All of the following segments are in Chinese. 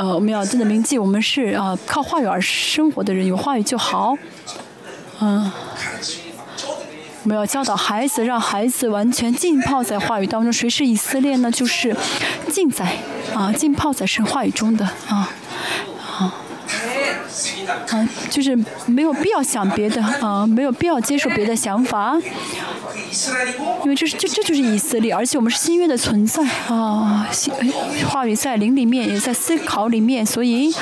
呃，我们要真的铭记，我们是啊靠话语而生活的人，有话语就好。嗯，我们要教导孩子，让孩子完全浸泡在话语当中。谁是以色列呢？就是浸在啊浸泡在神话语中的啊啊。啊，就是没有必要想别的啊，没有必要接受别的想法，因为这是这这就是以色列，而且我们是新约的存在啊，新话语在灵里面，也在思考里面，所以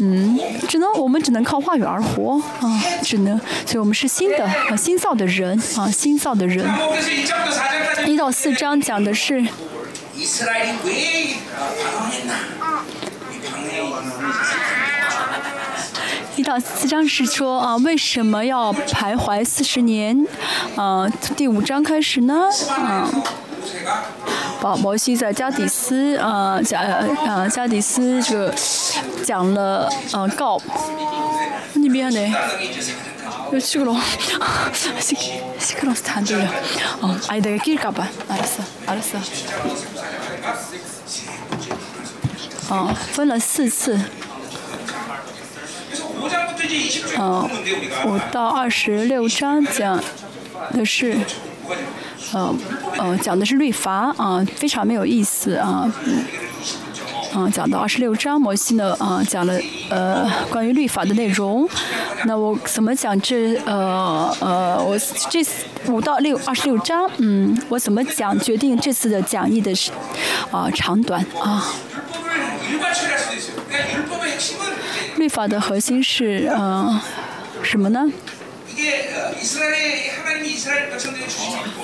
嗯，只能我们只能靠话语而活啊，只能，所以我们是新的啊，新造的人啊，新造的人。一到四章讲的是。一到四章是说啊，为什么要徘徊四十年？啊，第五章开始呢？啊，保摩西在加底斯啊，加啊加底斯这个讲了啊告，你别呢，又去了，시시끄러워서안들려어아니내가낄까봐알았어알았어哦，分了四次。 嗯，五到二十六章讲的是，呃呃，讲的是律法啊，非常没有意思啊。嗯，讲到二十六章，摩西呢啊讲了呃关于律法的内容。那我怎么讲这呃呃我这五到六二十六章，嗯，我怎么讲决定这次的讲义的是啊长短啊。律法的核心是嗯 什么呢？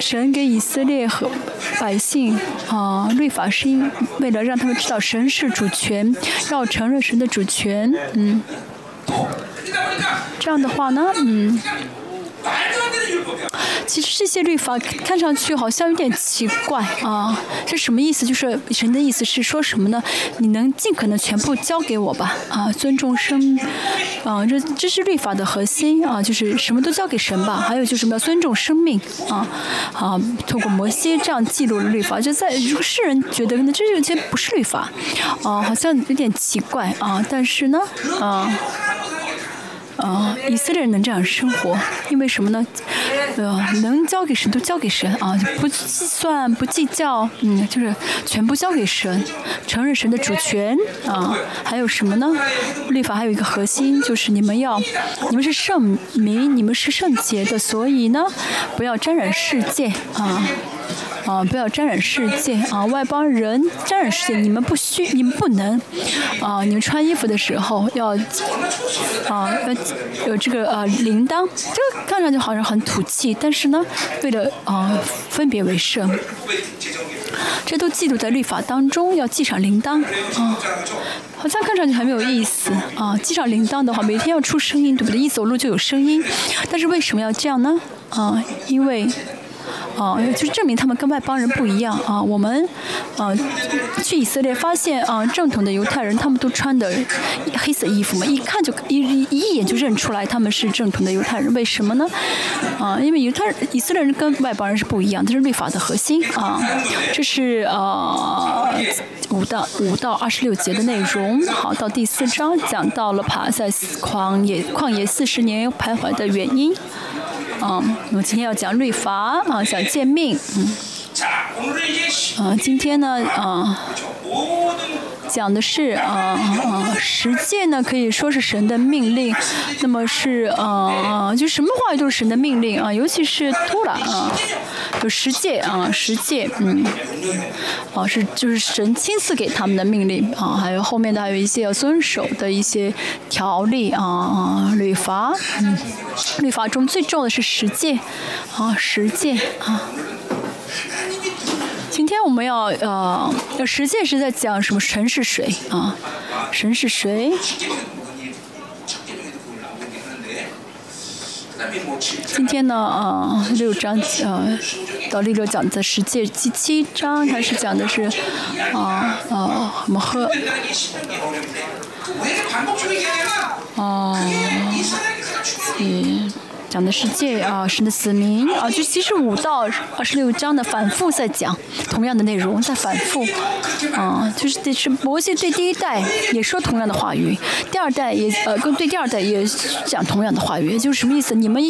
神给以色列和百姓啊律法是因为了让他们知道神是主权，要承认神的主权，嗯，这样的话呢，嗯。其实这些律法看上去好像有点奇怪啊，这什么意思？就是神的意思是说什么呢？你能尽可能全部交给我吧，啊，尊重生，啊，这这是律法的核心啊，就是什么都交给神吧。还有就是什么要尊重生命啊，啊，通过摩西这样记录了律法，就在如果世人觉得呢，这有些不是律法，啊，好像有点奇怪啊，但是呢，啊。啊，以色列人能这样生活，因为什么呢？呃，能交给神都交给神啊，不计算不计较，嗯，就是全部交给神，承认神的主权啊。还有什么呢？律法还有一个核心，就是你们要，你们是圣民，你们是圣洁的，所以呢，不要沾染世界啊。啊，不要沾染世界啊！外邦人沾染世界，你们不需，你们不能啊！你们穿衣服的时候要啊，要有这个呃铃铛，这个看上去好像很土气，但是呢，为了啊分别为圣，这都记录在律法当中，要系上铃铛啊！好像看上去很没有意思啊！系上铃铛的话，每天要出声音，对不对？一走路就有声音，但是为什么要这样呢？啊，因为。啊，就是证明他们跟外邦人不一样啊！我们，啊，去以色列发现啊，正统的犹太人他们都穿的黑色衣服嘛，一看就一一眼就认出来他们是正统的犹太人。为什么呢？啊，因为犹太人以色列人跟外邦人是不一样，这是律法的核心啊。这是啊五到五到二十六节的内容。好，到第四章讲到了爬在旷野旷野四十年徘徊的原因。嗯，我今天要讲律法啊，讲诫命，嗯，啊，今天呢，啊。讲的是啊啊，十诫呢可以说是神的命令，那么是啊啊，就什么话语都是神的命令啊，尤其是托拉啊，就十诫啊，十诫，嗯，啊是就是神亲自给他们的命令啊，还有后面的还有一些要遵守的一些条例啊啊，律法，嗯，律法中最重要的是十诫啊，十诫啊。我们要呃，要实践是在讲什么？神是谁啊？神是谁？今天呢，啊，六章呃，到六章讲的十诫第七章，它是讲的是啊啊，我们喝啊，嗯。讲的是借啊神的子民啊，就其实五到二十六章的反复在讲同样的内容，在反复啊，就是得是摩西对第一代也说同样的话语，第二代也呃跟对第二代也讲同样的话语，就是什么意思？你们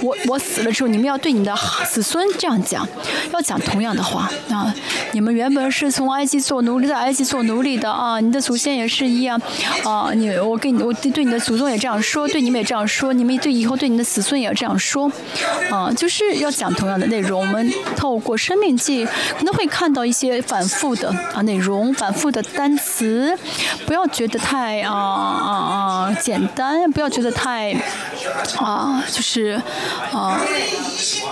我我死了之后，你们要对你的子孙这样讲，要讲同样的话啊。你们原本是从埃及做奴隶，在埃及做奴隶的啊，你的祖先也是一样啊。你我跟你我对你的祖宗也这样说，对你们也这样说，你们对以后对你的子孙也要这样说啊，就是要讲同样的内容。我们透过生命记可能会看到一些反复的啊内容，反复的单词，不要觉得太啊啊啊简单，不要觉得太啊就是啊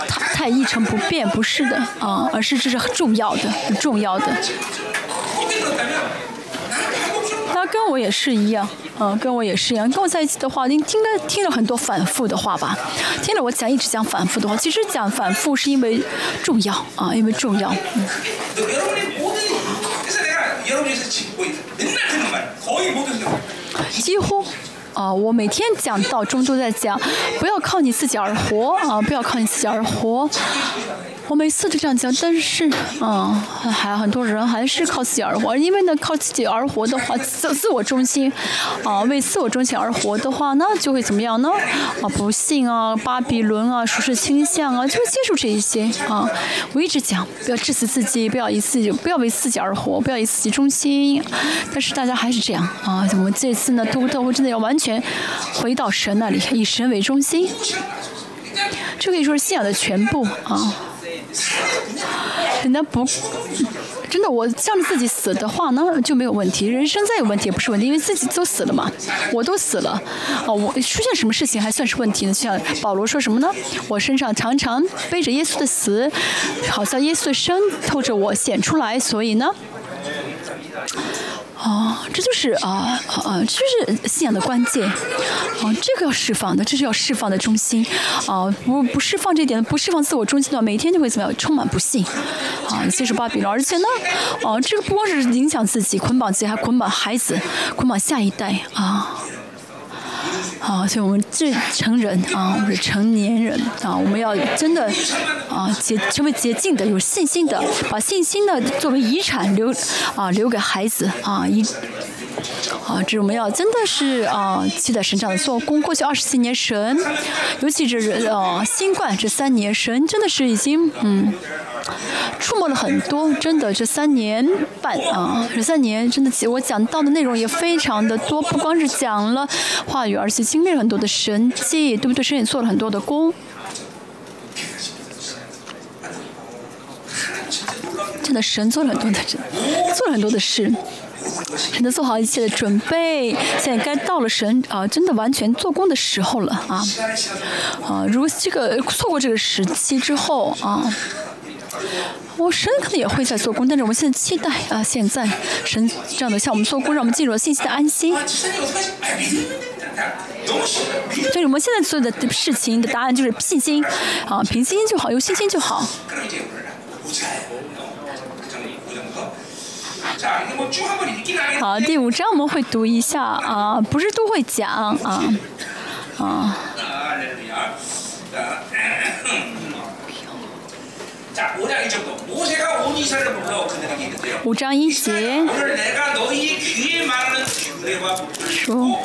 太太一成不变，不是的啊，而是这是很重要的。很重要的，跟我也是一样，嗯，跟我也是一样。跟我在一起的话，您听了听了很多反复的话吧？听了我讲一直讲反复的话，其实讲反复是因为重要啊，因为重要。嗯。几乎。啊，我每天讲到中都在讲，不要靠你自己而活啊，不要靠你自己而活。我每次都这样讲，但是，嗯，还很多人还是靠自己而活，因为呢，靠自己而活的话，自自我中心，啊，为自我中心而活的话，那就会怎么样呢？啊，不幸啊，巴比伦啊，属实倾向啊，就会接触这一些啊。我一直讲，不要致死自己，不要以自己，不要为自己而活，不要以自己中心。但是大家还是这样啊。我们这次呢，都都会真的要完全回到神那里，以神为中心。这可以说是信仰的全部啊。人家不，真的，我向着自己死的话，那就没有问题。人生再有问题也不是问题，因为自己都死了嘛，我都死了，哦，我出现什么事情还算是问题呢？就像保罗说什么呢？我身上常常背着耶稣的死，好像耶稣的生透着我显出来，所以呢。哦，这就是啊啊，这就是信仰的关键。哦，这个要释放的，这是要释放的中心。啊，不不释放这点，不释放自我中心的话，每天就会怎么样？充满不幸。啊，接受巴比伦，而且呢，哦，这个不光是影响自己，捆绑自己，还捆绑孩子，捆绑下一代啊。好，所以我们这成人啊，我们是成年人啊，我们要真的啊洁成为洁净的，有信心的，把信心呢作为遗产留啊留给孩子啊一啊，这我们要真的是啊期待神这样的做工。过去二十七年神，尤其是呃新冠这三年神真的是已经嗯。触摸了很多，真的这三年半啊，这三年真的，我讲到的内容也非常的多，不光是讲了话语，而且经历了很多的神迹，对不对？神也做了很多的功，真的神做了很多的，做了很多的事，神的做好一切的准备，现在该到了神啊，真的完全做工的时候了啊啊！如果这个错过这个时期之后啊。我神可能也会在做工，但是我们现在期待啊，现在神这样的向我们做工，让我们进入了信息的安心。所以我们现在所有的事情的答案就是信心啊，凭信心就好，有信心就好。好，第五章我们会读一下啊，不是都会讲啊啊。五章一节说，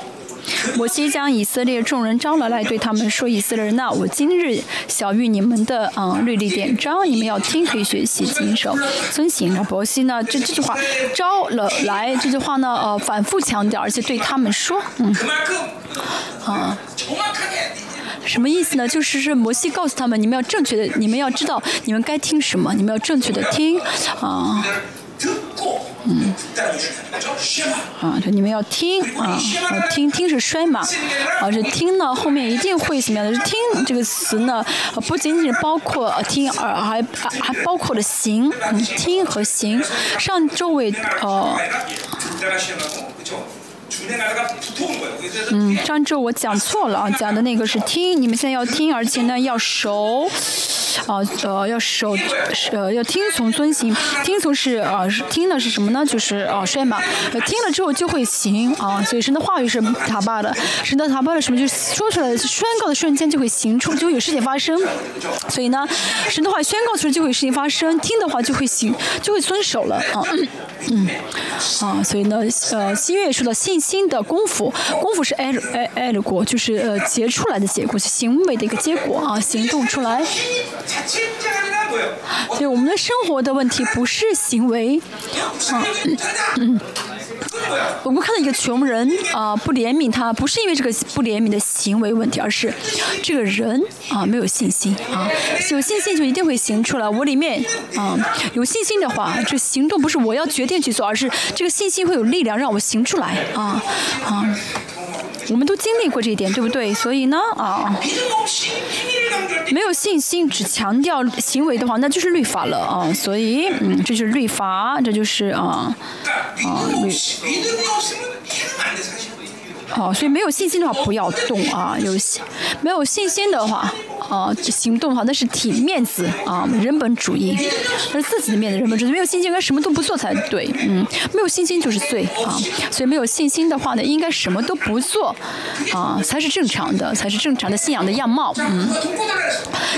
摩西将以色列众人招了来，对他们说：“以色列人呐，我今日小谕你们的啊律例典章，你们要听，可以学习谨守遵行。”摩西呢，这这句话招了来，这句话呢，呃，反复强调，而且对他们说，嗯，啊。什么意思呢？就是是摩西告诉他们，你们要正确的，你们要知道，你们该听什么，你们要正确的听，啊，嗯，啊，就，你们要听，啊，听听是摔嘛，啊，这听呢后面一定会怎么样的？听这个词呢，不仅仅包括听，而还还包括了行，嗯，听和行。上周围，呃。嗯，上周我讲错了啊，讲的那个是听，你们现在要听，而且呢要熟，啊呃要熟呃要听从遵行，听从是啊听的是什么呢？就是啊说嘛，听了之后就会行啊，所以神的话语是塔巴的，神的塔巴的什么就是说出来宣告的瞬间就会行出，就会有事情发生，所以呢，神的话宣告出来就会有事情发生，听的话就会行，就会遵守了啊，嗯啊，所以呢呃新月说到信心的功夫，功夫是爱爱爱的果，就是呃结出来的结果，是行为的一个结果啊，行动出来。所以我们的生活的问题不是行为，啊，嗯，我们看到一个穷人啊，不怜悯他，不是因为这个不怜悯的行为问题，而是这个人啊没有信心啊，有信心就一定会行出来。我里面啊有信心的话，这行动不是我要决定去做，而是这个信心会有力量让我行出来啊啊。我们都经历过这一点，对不对？所以呢，啊，没有信心，只强调行为的话，那就是律法了啊。所以，嗯，这就是律法，这就是啊，啊律。好，所以没有信心的话不要动啊。有没有信心的话，啊，行动的话那是体面子啊，人本主义，那是自己的面子，人本主义。没有信心，应该什么都不做才对。嗯，没有信心就是罪啊。所以没有信心的话呢，应该什么都不做啊，才是正常的，才是正常的信仰的样貌。嗯。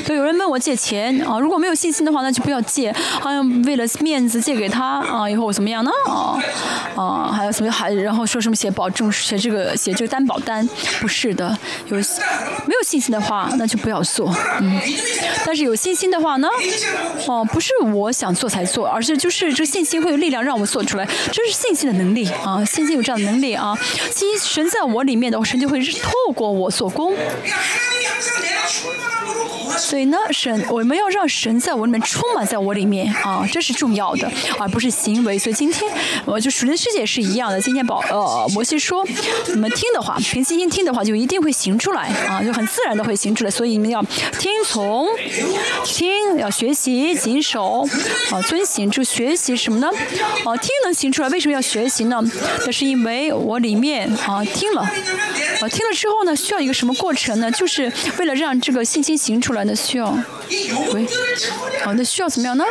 对，有人问我借钱啊，如果没有信心的话，那就不要借。好像为了面子借给他啊，以后我怎么样呢？啊啊，还有什么还然后说什么写保证写这个。写就是担保单不是的，有没有信心的话，那就不要做。嗯，但是有信心的话呢，哦，不是我想做才做，而是就是这个信心会有力量让我做出来，这是信心的能力啊，信心有这样的能力啊。信心神在我里面的话，神就会透过我做工。所以呢，神我们要让神在我里面充满在我里面啊，这是重要的，而不是行为。所以今天我就属灵世界是一样的。今天保呃摩西说，你们听的话，凭信心听的话，就一定会行出来啊，就很自然的会行出来。所以你们要听从，听要学习谨守啊，遵行。就学习什么呢？啊，听能行出来，为什么要学习呢？那是因为我里面啊听了，啊听了之后呢，需要一个什么过程呢？就是为了让这个信心行出来。呢需要，喂，哦，那需要怎么样呢？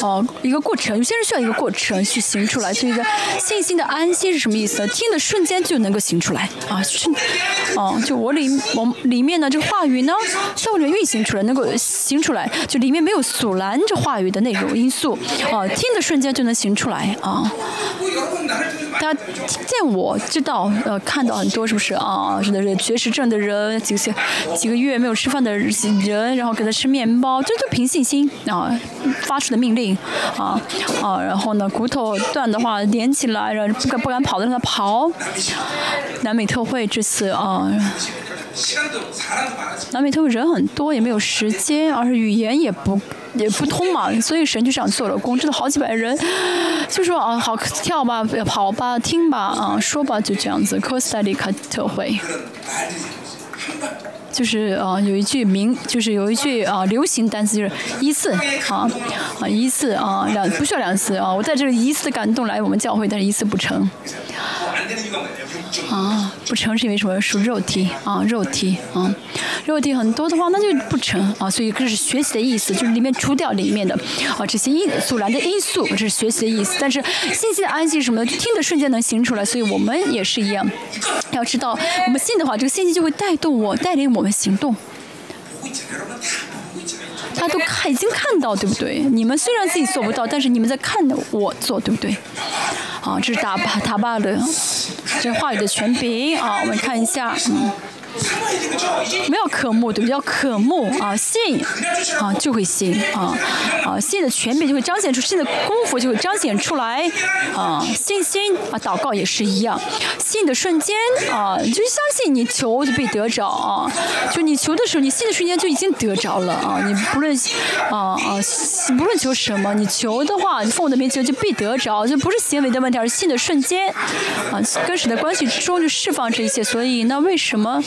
哦，一个过程，有些人需要一个过程去行出来。所以说，信心的安心是什么意思？听的瞬间就能够行出来啊！是，哦，就我里我里面的，这个话语呢，在我里面运行出来，能够行出来，就里面没有阻拦这话语的内容因素，啊，听的瞬间就能行出来啊！大家见我知道，呃，看到很多是不是啊？是的，是绝食症的人，几个几个月没有吃饭的人，然后给他吃面包，这就凭信心啊发出的命令啊啊，然后呢，骨头断的话连起来，然后不敢不敢跑的让他跑。南美特会这次啊。南美特会人很多，也没有时间，而且语言也不也不通嘛，所以神就这样做了工，真的好几百人，就说啊，好跳吧，跑吧，听吧，啊，说吧，就这样子。科斯塔利卡特会，就是啊，有一句名，就是有一句啊流行单词，就是一次啊啊一次啊两不需要两次啊，我在这里一次感动来我们教会，但是一次不成。啊，不成是因为什么？属肉体啊，肉体啊，肉体很多的话，那就不成啊。所以这是学习的意思，就是里面除掉里面的啊这些因阻拦的因素，这是学习的意思。但是信息的安静什么的，听的瞬间能行出来，所以我们也是一样。要知道，我们信的话，这个信息就会带动我，带领我们行动。他都看，已经看到，对不对？你们虽然自己做不到，但是你们在看我做，对不对？啊，这是打巴塔巴的这话语的全屏啊，我们看一下，嗯。不要渴慕，对不对？要渴慕啊，信啊就会信啊啊，信的权柄就会彰显出，信的功夫就会彰显出来啊，信心啊，祷告也是一样，信的瞬间啊，就相信你求就被得着啊，就你求的时候，你信的瞬间就已经得着了啊，你不论啊啊，不论求什么，你求的话，你奉我的名求就必得着，就不是行为的问题，而是信的瞬间啊，跟神的关系中就释放这一切，所以那为什么？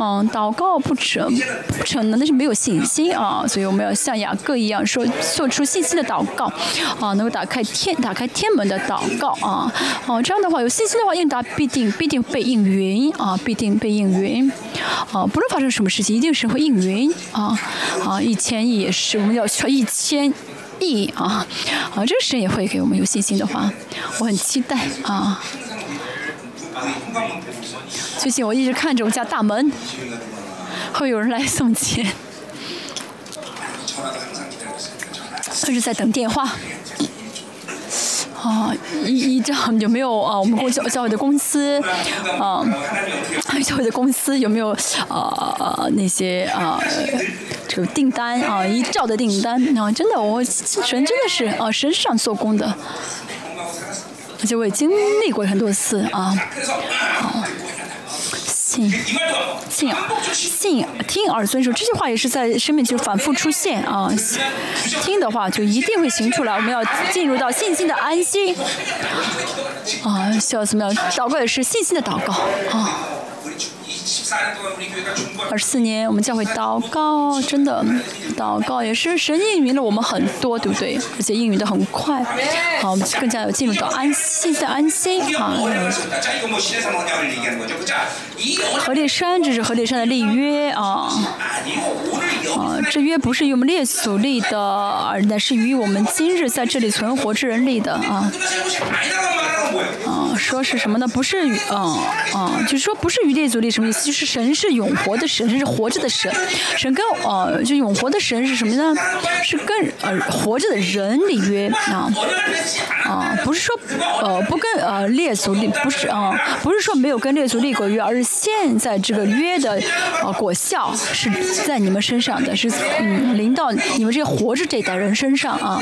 嗯，祷告不成不成呢，那是没有信心啊。所以我们要像雅各一样，说做出信心的祷告啊，能够打开天打开天门的祷告啊。哦，这样的话有信心的话，应答必定必定被应允啊，必定被应允啊。不论发生什么事情，一定是会应允啊啊，一千亿也是，我们要需要一千。亿啊，啊，这个神也会给我们有信心的话，我很期待啊。最近我一直看着我家大门，会有人来送钱，一直在等电话。啊，一一照有没有啊？我们公教教会的公司，啊，教会的公司有没有啊？那些啊？这个订单啊，一兆的订单啊，真的，我神真的是啊，神上做工的，而且我也经历过很多次啊。好，信信信听而遵守，这句话也是在生命中反复出现啊。听的话就一定会行出来，我们要进入到信心的安心啊，需要怎么样？祷告也是信心的祷告啊。二十四年，我们教会祷告，真的祷告也是神应允了我们很多，对不对？而且应允的很快，好，我们更加有进入到安息在安心啊。何烈山，这是何烈山的立约啊啊，这约不是与我们列祖立的，而乃是与我们今日在这里存活之人立的啊。说是什么呢？不是嗯嗯，就是说不是与列祖立什么意思？就是神是永活的神，是活着的神。神跟呃，就永活的神是什么呢？是跟呃活着的人立约啊啊，不是说呃不跟呃列祖立，不是啊，不是说没有跟列祖立过约，而是现在这个约的呃果效是在你们身上的，是嗯临到你们这活着这代人身上啊。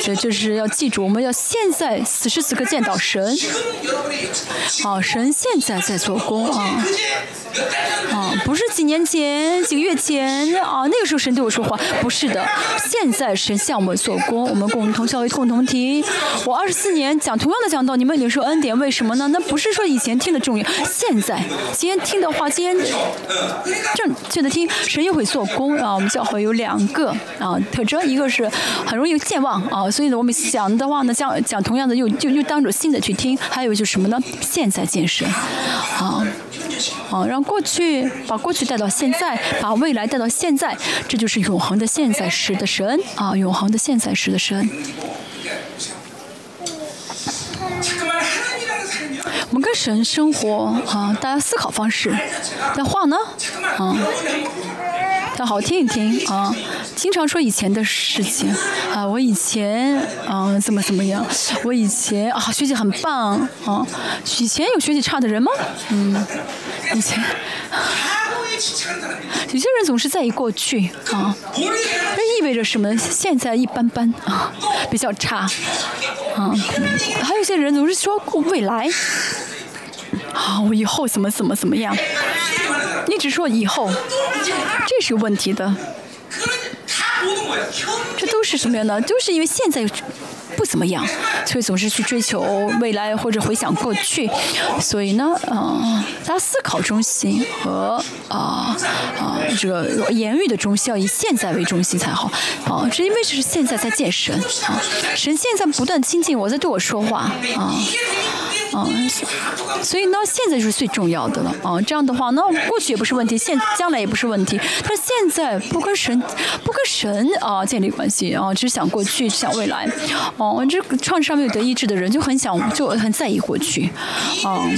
所以就是要记住，我们要现在此时此刻见到神。好，神现在在做工啊，啊，不是几年前、几个月前啊，那个时候神对我说话，不是的，现在神向我们做工，我们共同教会共同体。我二十四年讲同样的讲道，你们领受恩典，为什么呢？那不是说以前听的重要，现在今天听的话，今天正确的听，神又会做工啊。我们教会有两个啊特征，一个是很容易健忘啊，所以呢，我们讲的话呢，讲讲同样的又就又当着新的去听。还有就是什么呢？现在建设，啊，啊，让过去把过去带到现在，把未来带到现在，这就是永恒的现在时的神啊，永恒的现在时的神。我们跟神生活啊，大家思考方式，那话呢，啊。要 好好听一听啊！经常说以前的事情啊，我以前啊怎么怎么样？我以前啊学习很棒啊，以前有学习差的人吗？嗯，以前有些人总是在意过去啊，这意味着什么？现在一般般啊，比较差啊。还有些人总是说未来啊，我以后怎么怎么怎么样？你只说以后，这是有问题的。这都是什么样的？就是因为现在不怎么样，所以总是去追求未来或者回想过去。所以呢，嗯，大家思考中心和啊啊这个言语的中心要以现在为中心才好。啊，这因为是现在在见神啊，神现在不断亲近我，在对我说话啊。啊，所以呢，现在就是最重要的了啊！这样的话，那过去也不是问题，现将来也不是问题。他现在不跟神，不跟神啊建立关系啊，只想过去，想未来。哦，这个创伤没有得医治的人就很想，就很在意过去，啊，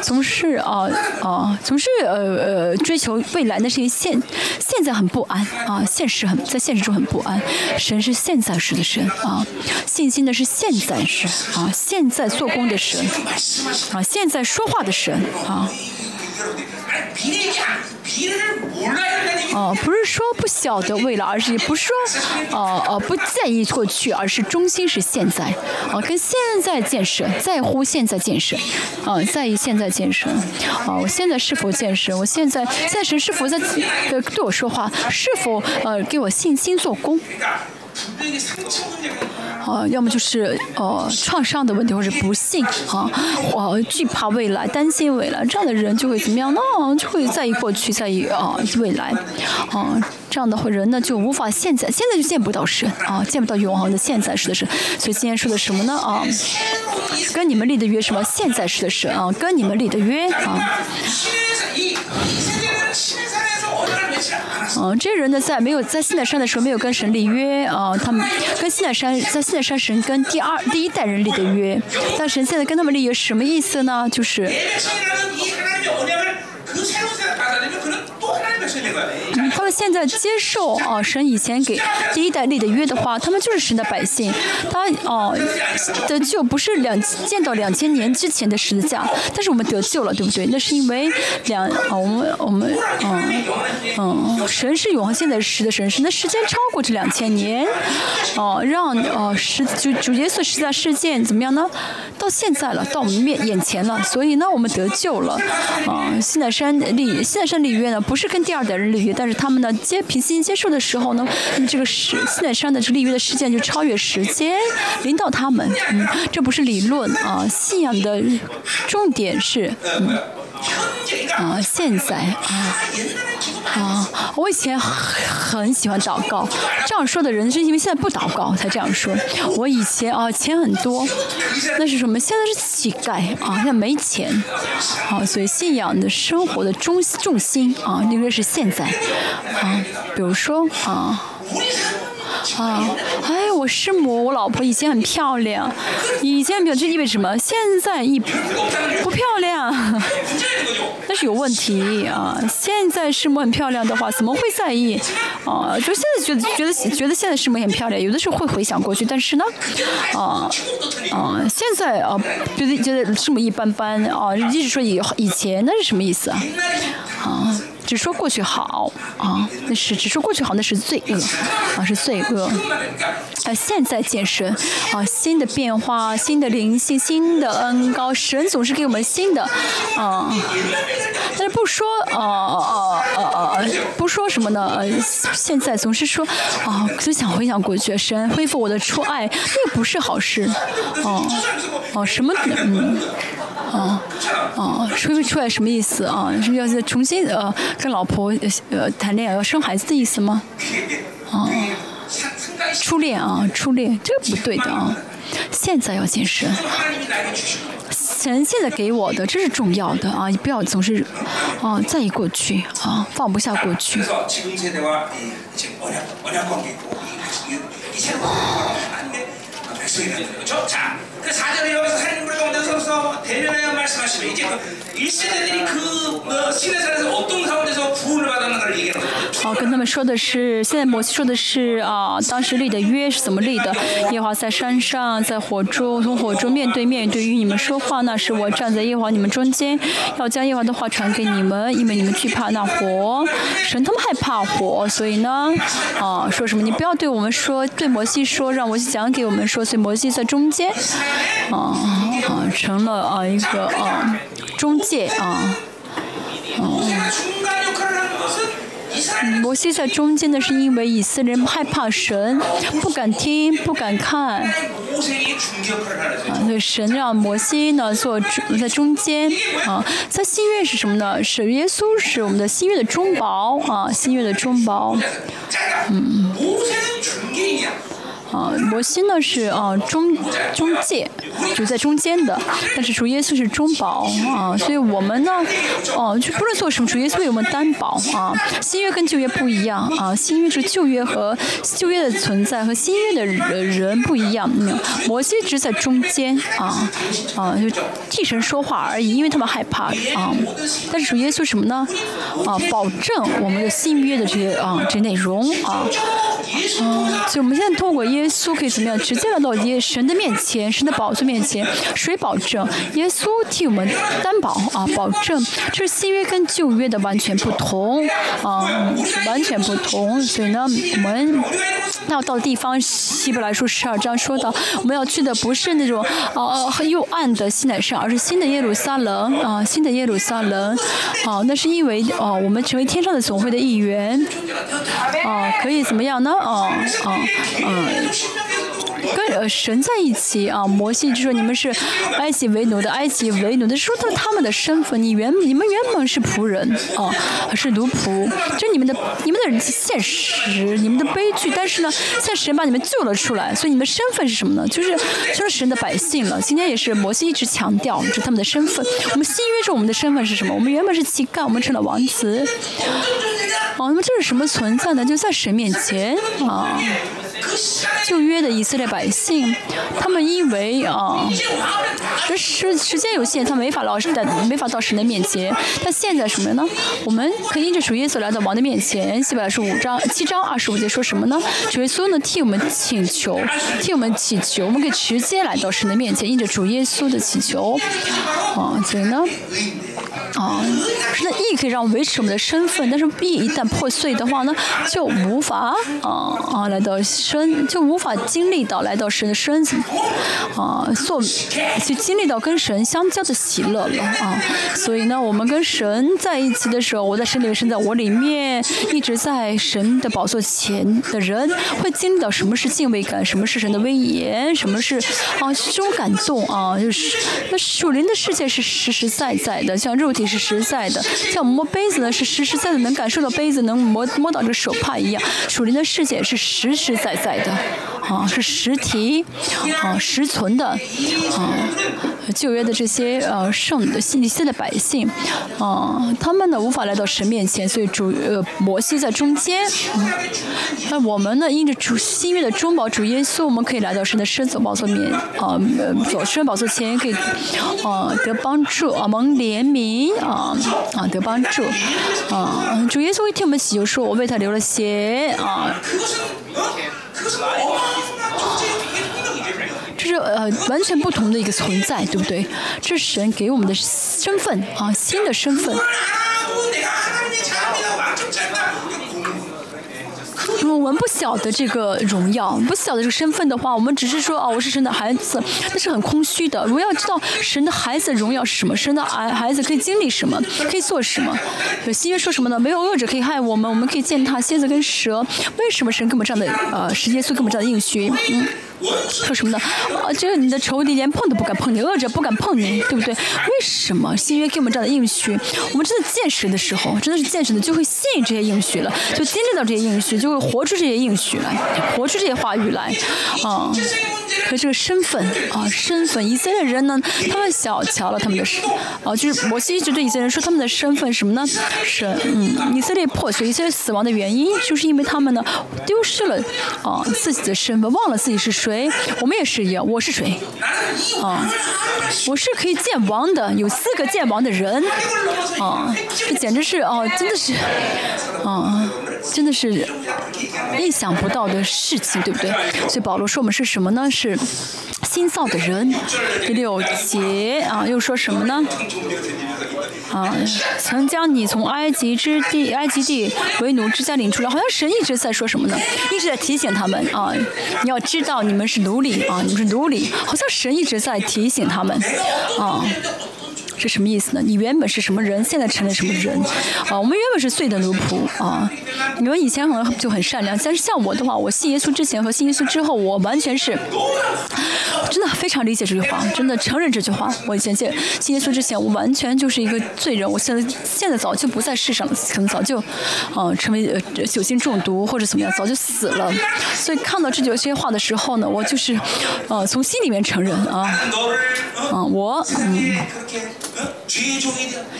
总是啊啊，总是呃呃追求未来，那是因为现现在很不安啊，现实很在现实中很不安。神是现在时的神啊，信心的是现在时啊，现在做工的。神啊，现在说话的神啊，哦，不是说不晓得未来，而是也不是说，哦哦，不在意过去，而是中心是现在，啊，跟现在建设，在乎现在建设，啊，在意现在建设，啊，我现在是否建设？我现在现在神是否在呃对我说话？是否呃给我信心做工？啊，要么就是呃创伤的问题，或者不幸啊，呃惧怕未来，担心未来，这样的人就会怎么样呢？就会在意过去，在意啊未来，啊这样的话人呢就无法现在，现在就见不到神啊，见不到永恒的现在式的神。所以今天说的什么呢？啊，跟你们立的约什么？现在式的神啊，跟你们立的约啊。嗯，这人呢，在没有在西奈山的时候没有跟神立约啊，他们跟西奈山在西奈山神跟第二第一代人立的约，但神现在跟他们立约什么意思呢？就是。他们现在接受啊，神以前给第一代立的约的话，他们就是神的百姓。他哦，得救不是两见到两千年之前的十字架，但是我们得救了，对不对？那是因为两啊，我们我们嗯嗯，神是永恒现在时的神，神的时间超过这两千年，哦，让哦十主主耶稣十字架事件怎么样呢？到现在了，到我们面眼前了，所以呢，我们得救了。啊，现在山立现在山立约呢，不是跟第二代人立约，但是他们呢接平心接受的时候呢，那么这个是现在山的这个立约的事件就超越时间，领导他们。嗯，这不是理论啊，信仰的重点是嗯。啊，现在啊啊，我以前很喜欢祷告，这样说的人是因为现在不祷告才这样说。我以前啊钱很多，那是什么？现在是乞丐啊，现在没钱啊，所以信仰的生活的中重心啊，应该是现在啊，比如说啊。啊，哎，我师母，我老婆以前很漂亮，以前漂亮这意味着什么？现在一不漂亮，那是有问题啊。现在师母很漂亮的话，怎么会在意？啊，就现在觉得觉得觉得现在师母很漂亮，有的时候会回想过去，但是呢，啊啊，现在啊觉得觉得师母一般般啊，一直说以以前那是什么意思啊？啊。只说过去好啊，那是只说过去好，那是罪恶啊，是罪恶。啊，现在健身啊，新的变化，新的灵性，新的恩高，神总是给我们新的啊。但是不说啊啊啊啊，不说什么呢？现在总是说啊，就想回想过去，神恢复我的初爱，那个不是好事。哦哦，什么嗯。啊啊，恢复出来什么意思啊？是要再重新呃跟老婆呃谈恋爱要生孩子的意思吗？啊，初恋啊，初恋这个不对的啊！现在要健身，神现在给我的这是重要的啊！你不要总是啊在意过去啊，放不下过去。好，跟他们说的是，现在摩西说的是啊，当时立的约是怎么立的？耶和华在山上，在火中，从火中面对面对于你们说话，那是我站在耶和华你们中间，要将耶和华的话传给你们，因为你们惧怕那火，神他们害怕火，所以呢，啊，说什么？你不要对我们说，对摩西说，让摩西讲给我们说，所以摩西在中间，啊啊，成了啊一个啊中介啊，嗯。摩西在中间呢，是因为以色列人害怕神，不敢听，不敢看。啊，所以神让摩西呢做在中间。啊，在新约是什么呢？是耶稣是我们的新约的中保啊，新约的中保。嗯。啊，摩西呢是啊中中介，就在中间的，但是主耶稣是中保啊，所以我们呢，哦，就不论做什么，主耶稣为我们担保啊。新约跟旧约不一样啊，新约是旧约和旧约的存在和新约的人不一样。摩西只在中间啊啊，就替神说话而已，因为他们害怕啊。但是主耶稣什么呢？啊，保证我们的新约的这些啊这些内容啊。啊，所以我们现在通过耶稣可以怎么样？直接来到耶神的面前，神的宝座面前，谁保证？耶稣替我们担保啊，保证。这是新约跟旧约的完全不同啊，完全不同。所以呢，我们要到地方，希伯来书十二章说到，我们要去的不是那种啊又暗的西乃山，而是新的耶路撒冷啊，新的耶路撒冷啊。那是因为哦，我们成为天上的总会的一员啊，可以怎么样呢？哦哦嗯。跟呃神在一起啊。摩西就说你们是埃及为奴的，埃及为奴的，说到他们的身份，你原你们原本是仆人啊，是奴仆，就你们的你们的现实，你们的悲剧，但是呢，现在神把你们救了出来，所以你们身份是什么呢？就是就是神的百姓了。今天也是摩西一直强调，就是他们的身份。我们新约中我们的身份是什么？我们原本是乞丐，我们成了王子。哦，那么这是什么存在呢？就在神面前啊。旧约的以色列百姓，他们因为啊，这时时间有限，他没法老实在，没法到神的面前。但现在什么呢？我们可以因着主耶稣来到王的面前。七百二十五章七章二十五节说什么呢？主耶稣呢替我们请求，替我们祈求，我们可以直接来到神的面前，因着主耶稣的祈求。啊，所以呢？啊，是的，义可以让维持我们的身份，但是义一旦破碎的话呢，就无法啊啊来到身，就无法经历到来到神的身子，啊，做去经历到跟神相交的喜乐了啊。所以呢，我们跟神在一起的时候，我在神里面，神在我里面，一直在神的宝座前的人，会经历到什么是敬畏感，什么是神的威严，什么是啊这种感动啊，就是那属灵的世界是实实在在的，像肉是实在的，像我们摸杯子呢，是实实在在能感受到杯子，能摸摸到这手帕一样。属灵的世界是实实在在的，啊，是实体，啊，实存的，啊，旧约的这些呃圣的信息的百姓，啊，他们呢无法来到神面前，所以主呃摩西在中间。那我们呢，因着主新约的中保主耶稣，我们可以来到神的圣所宝座面，啊，走圣宝座前可以，啊，得帮助，啊，蒙怜悯。啊啊得帮助啊！主耶稣一听我们祈求，说我为他流了血啊。这是呃完全不同的一个存在，对不对？这是神给我们的身份啊，新的身份。我们不晓得这个荣耀，不晓得这个身份的话，我们只是说哦，我是神的孩子，那是很空虚的。我要知道神的孩子荣耀是什么，神的孩孩子可以经历什么，可以做什么。新约说什么呢？没有恶者可以害我们，我们可以践踏蝎子跟蛇。为什么神给我们这样的呃，时间，稣给我们这样的应许？嗯。说什么呢？啊，这个你的仇敌连碰都不敢碰你，恶者不敢碰你，对不对？为什么新约给我们这样的应许？我们真的见识的时候，真的是见识的，就会信这些应许了，就经历到这些应许，就会活出这些应许来，活出这些话语来，啊。和这个身份啊，身份，以色列人呢，他们小瞧了他们的身，啊，就是摩西一直对以色列人说他们的身份什么呢？是，嗯，以色列破碎，以色列死亡的原因，就是因为他们呢丢失了啊自己的身份，忘了自己是谁。谁？我们也是一样，我是谁？啊，我是可以见王的，有四个见王的人，啊，这简直是啊，真的是，啊，真的是意想不到的事情，对不对？所以保罗说我们是什么呢？是新造的人。第六节啊，又说什么呢？啊，曾将你从埃及之地、埃及地为奴之家领出来，好像神一直在说什么呢？一直在提醒他们啊，你要知道你们是奴隶啊，你们是奴隶，好像神一直在提醒他们啊。是什么意思呢？你原本是什么人，现在成了什么人？啊，我们原本是罪的奴仆啊。你们以前可能就很善良，但是像我的话，我信耶稣之前和信耶稣之后，我完全是真的非常理解这句话，真的承认这句话。我以前信信耶稣之前，我完全就是一个罪人。我现在现在早就不在世上，可能早就啊成为呃酒精中毒或者怎么样，早就死了。所以看到这句这些话的时候呢，我就是呃从心里面承认啊，啊我嗯。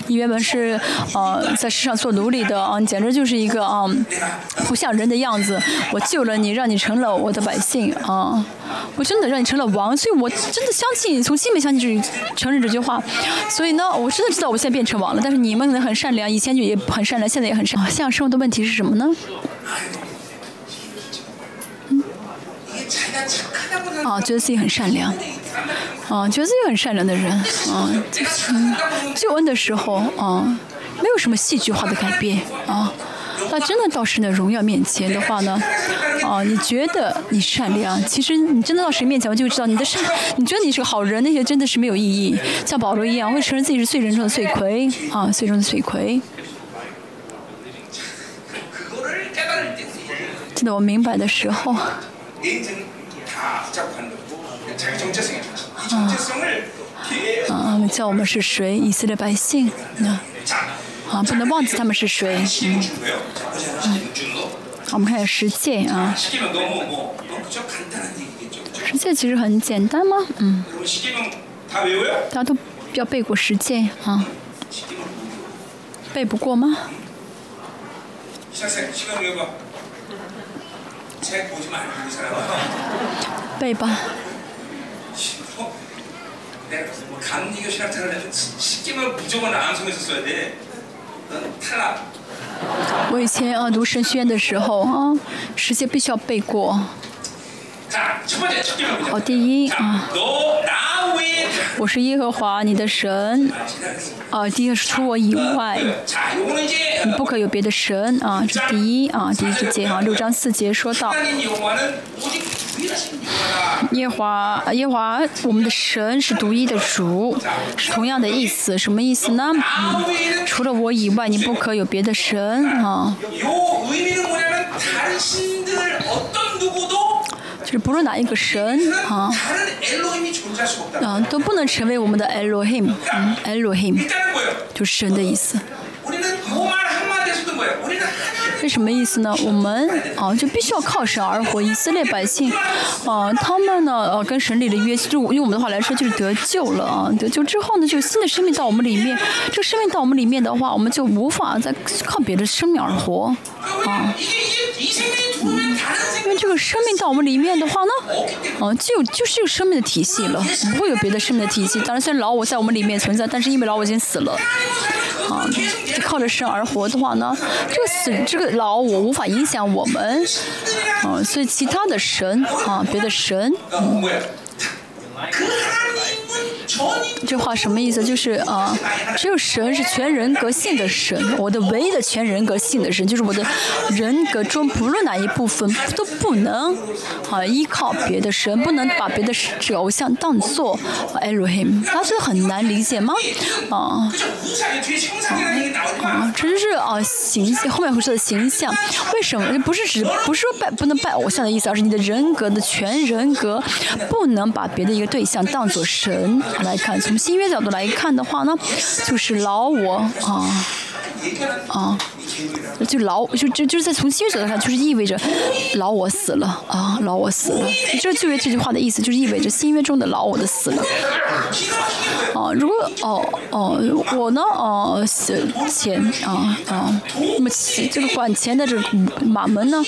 你原本是呃在世上做奴隶的啊，你简直就是一个啊不像人的样子。我救了你，让你成了我的百姓啊，我真的让你成了王，所以我真的相信，从心里相信这承认这句话。所以呢，我真的知道我现在变成王了。但是你们可能很善良，以前就也很善良，现在也很善。现在生活的问题是什么呢？嗯，啊，觉得自己很善良。啊，觉得自己很善良的人，啊，救恩的时候，啊，没有什么戏剧化的改变，啊，那真的到神的荣耀面前的话呢，啊，你觉得你善良，其实你真的到神面前，我就知道你的善，你觉得你是个好人，那些真的是没有意义。像保罗一样，会承认自己是罪人中的罪魁，啊，罪中的罪魁。记得我明白的时候。啊，叫我们是谁？以色列百姓，啊，啊，不能忘记他们是谁。嗯，嗯，我们看下十诫啊。十诫其实很简单吗？嗯。大家都要背过十诫啊？背不过吗？背吧。我以前啊读神学院的时候啊，十诫必须要背过。好，第一啊，我是耶和华你的神，啊，第二是除我以外，你不可有别的神。啊，这是第一啊，第一个节哈，六章四节说到，耶华耶华我们的神是独一的主，是同样的意思，什么意思呢？除了我以外，你不可有别的神啊。就是不论哪一个神啊，啊都不能成为我们的 Elohim，Elohim 就是神的意思。什么意思呢？我们啊就必须要靠神而活。以色列百姓啊，他们呢呃跟神立了约，就用我们的话来说就是得救了啊。得救之后呢，就新的生命到我们里面。这个生命到我们里面的话，我们就无法再靠别的生命而活啊。因为这个生命到我们里面的话呢，啊，就就是有生命的体系了，不会有别的生命的体系。当然，虽然老我在我们里面存在，但是因为老我已经死了，靠着神而活的话呢，这个死这个老我无法影响我们，嗯，所以其他的神啊，别的神。这话什么意思？就是啊，只有神是全人格性的神，我的唯一的全人格性的神，就是我的人格中不论哪一部分都不能啊依靠别的神，不能把别的这个偶像当做 Elohim，他觉得很难理解吗？啊啊，这就是啊形象，后面会说的形象，为什么？不是指不是说拜不能拜偶像的意思，而是你的人格的全人格不能把别的一个对象当做神。来看，从新约角度来看的话呢，就是老我啊啊，就老就就就是在从新约角度上，就是意味着老我死了啊，老我死了。这就约这句话的意思，就是意味着新约中的老我的死了。啊，如果哦哦，我呢哦钱啊啊，那么钱这个管钱的这个马门呢，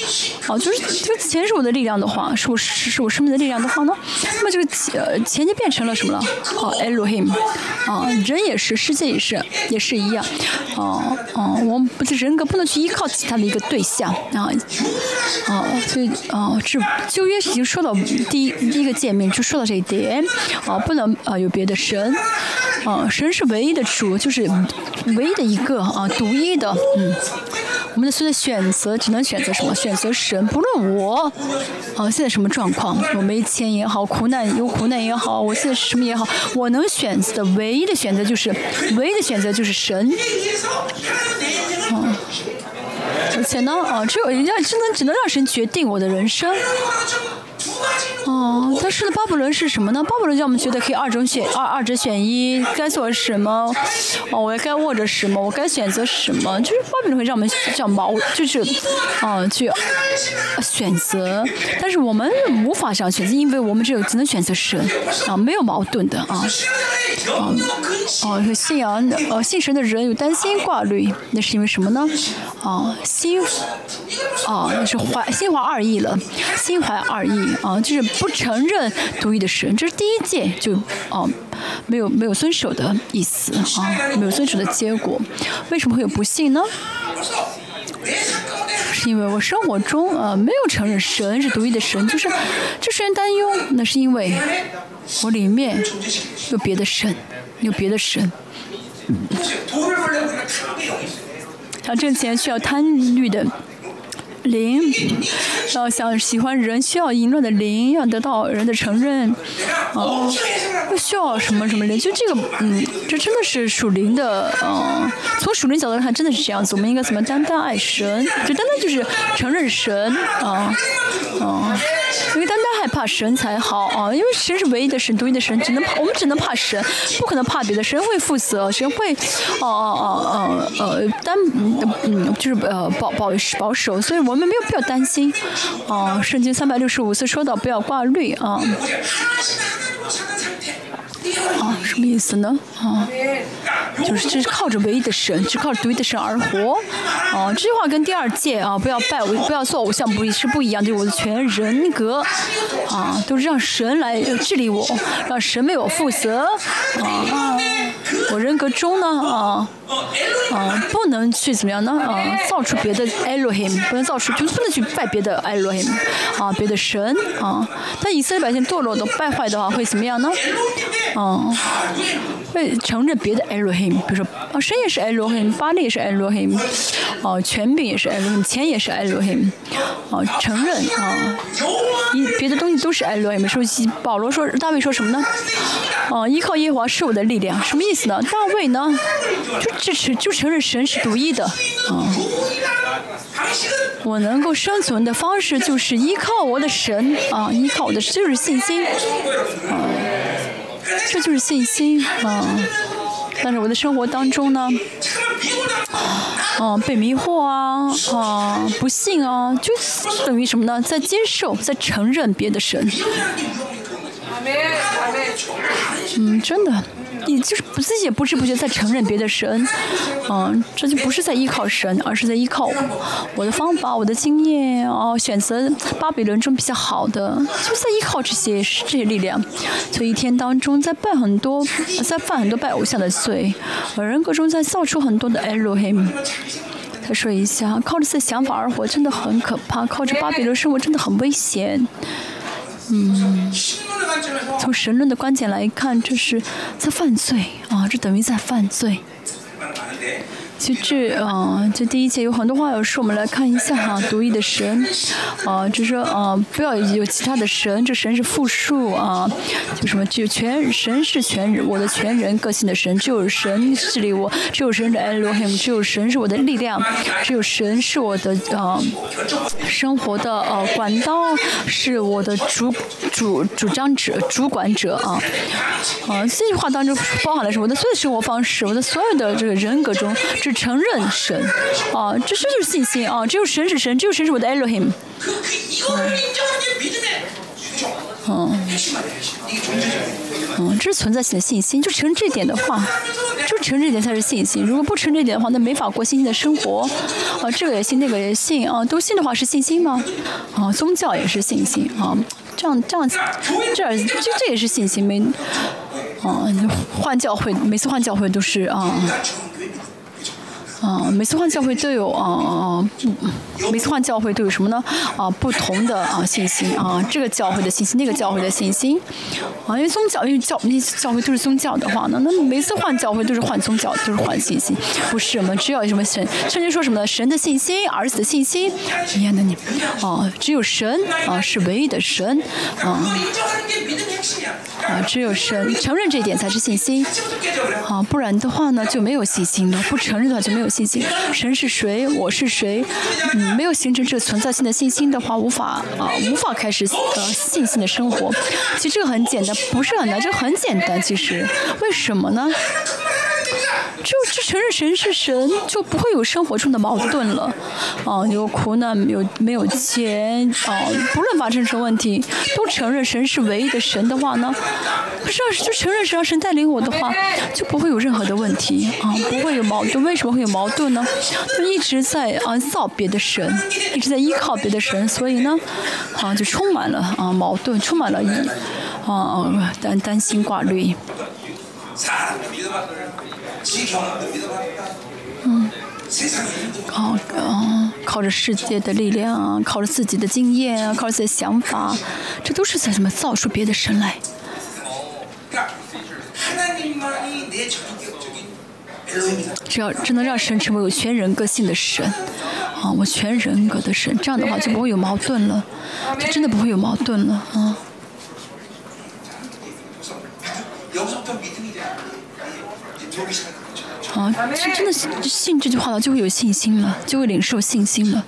哦就是这个钱是我的力量的话，是我是是我生命的力量的话呢，那么这个钱钱就变成了什么了？哦，Elohim，啊，人也是，世界也是，也是一样，哦哦，我们不是人格不能去依靠其他的一个对象啊，啊，所以啊，这旧约已经说到第一第一个见面就说到这一点，啊，不能啊有别的神。啊，神是唯一的主，就是唯一的一个啊，独一的。嗯，我们的所有选择只能选择什么？选择神。不论我啊现在什么状况，我没钱也好，苦难有苦难也好，我现在什么也好，我能选择的唯一的选择就是，唯一的选择就是神。啊，而且呢，啊，只有人家只能只能让神决定我的人生。哦，但是呢，巴布伦是什么呢？巴布伦让我们觉得可以二种选二二者选一，该做什么？哦，我该握着什么？我该选择什么？就是巴比伦会让我们叫矛，就是啊，去选择。但是我们无法这样选择，因为我们只有只能选择神啊，没有矛盾的啊。啊，哦，信仰呃信神的人有担心挂虑，那是因为什么呢？啊，心啊，那是怀心怀二意了，心怀二意。啊，就是不承认独一的神，这是第一届就啊没有没有遵守的意思啊，没有遵守的结果。为什么会有不幸呢？是因为我生活中啊没有承认神是独一的神，就是这使人担忧。那是因为我里面有别的神，有别的神。想挣钱需要贪欲的。灵，要想喜欢人，需要淫乱的灵，要得到人的承认，啊，不需要什么什么灵，就这个，嗯，这真的是属灵的，嗯，从属灵角度来看，真的是这样子。我们应该怎么单单爱神？就单单就是承认神，啊，啊，因为单单怕神才好啊，因为神是唯一的神，独一的神，只能怕我们只能怕神，不可能怕别的。神会负责，神会，哦哦哦哦呃担嗯就是呃保保保守，所以我们没有必要担心。啊，圣经三百六十五次说到不要挂虑啊。啊，什么意思呢？啊，就是这是靠着唯一的神，只靠着独一的神而活。啊，这句话跟第二届啊，不要拜我，不要做偶像，不是不一样。就我的全人格，啊，都是让神来治理我，让神为我负责。啊，我人格中呢，啊，啊，不能去怎么样呢？啊，造出别的 Elohim，不能造出，就不能去拜别的 Elohim，啊，别的神，啊。但以色列百姓堕落的败坏的话，会怎么样呢？哦，会承认别的 Elohim，比如说啊，神也是 Elohim，巴利也是 Elohim，哦，权柄也是 Elohim，钱也是 Elohim，哦，承认啊，一别的东西都是 Elohim。说保罗说大卫说什么呢？哦，依靠耶和华是我的力量，什么意思呢？大卫呢，就支持就承认神是独一的，啊，我能够生存的方式就是依靠我的神，啊，依靠我的就是信心，啊。这就是信心啊！但是我的生活当中呢，嗯，被迷惑啊，啊，不信啊，就等于什么呢？在接受，在承认别的神。嗯，真的。你就是不自己也不知不觉在承认别的神，嗯，这就不是在依靠神，而是在依靠我的方法、我的经验哦，选择巴比伦中比较好的，就在依靠这些这些力量。所以一天当中在拜很多，在犯很多拜偶像的罪，我人格中在造出很多的 Elohim。再说一下，靠着自己想法而活真的很可怕，靠着巴比伦生活真的很危险。嗯，从神论的观点来看，这是在犯罪啊，这等于在犯罪。其实这啊，这第一节有很多话要说，我们来看一下哈，独一的神，啊，就是啊，不要有其他的神，这神是复数啊，就什么，就全神是全人，我的全人个性的神，只有神治理我，只有神的 Elohim，只有神是我的力量，只有神是我的啊，生活的呃管道，是我的主主主张者、主管者啊，啊，这句话当中包含了什么？我的所有生活方式，我的所有的这个人格中。是承认神，啊，这是就是信心啊，只有神是神，只有神是我的 Elohim。嗯，嗯，这是存在性的信心，就承认这点的话，就承认这点才是信心。如果不承认这点的话，那没法过信心的生活。啊，这个也信，那个也信，啊，都信的话是信心吗？啊，宗教也是信心，啊，这样这样，这这这也是信心没？啊，换教会，每次换教会都是啊。啊，每次换教会都有啊啊，每次换教会都有什么呢？啊，不同的啊信息啊，这个教会的信息，那个教会的信息，啊，因为宗教，因为教，那教会都是宗教的话呢，那每次换教会都是换宗教，都是换信息，不是我们只有什么神，圣经说什么呢？神的信息，儿子的信息，一样的你，啊，只有神啊是唯一的神啊，啊，只有神承认这一点才是信心，啊，不然的话呢就没有信心了，不承认的话就没有。信心，神是谁？我是谁？嗯，没有形成这存在性的信心的话，无法啊，无法开始呃信心的生活。其实这个很简单，不是很难，这很简单。其实为什么呢？就承认神是神，就不会有生活中的矛盾了。啊，有苦难，有没有钱，啊，不论发生什么问题，都承认神是唯一的神的话呢？不是，就承认神让神带领我的话，就不会有任何的问题啊，不会有矛盾。为什么会有矛盾呢？就一直在啊造别的神，一直在依靠别的神，所以呢，啊就充满了啊矛盾，充满了啊啊担担心挂虑。嗯，靠啊，靠着世界的力量，靠着自己的经验，靠着自己的想法，这都是在什么造出别的神来？只要只能让神成为我全人格性的神，啊，我全人格的神，这样的话就不会有矛盾了，就真的不会有矛盾了啊。啊，这真的信这句话了，就会有信心了，就会领受信心了。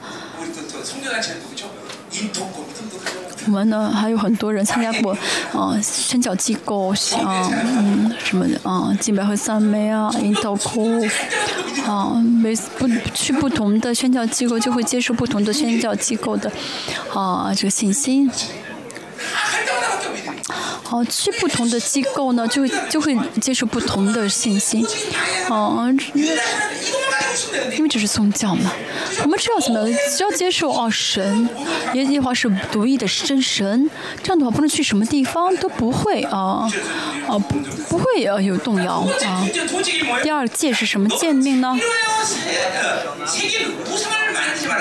我们呢还有很多人参加过啊 宣教机构啊嗯什么的啊敬拜和赞美啊引导哭啊每不去不同的宣教机构就会接受不同的宣教机构的啊这个信哦。去不同的机构呢，就会就会接受不同的信息，哦，因为这是宗教嘛。我们知道怎么？只要接受哦，神，耶和华是独一的真神，这样的话，不论去什么地方都不会啊啊不不会呃有动摇啊。第二戒是什么诫命呢？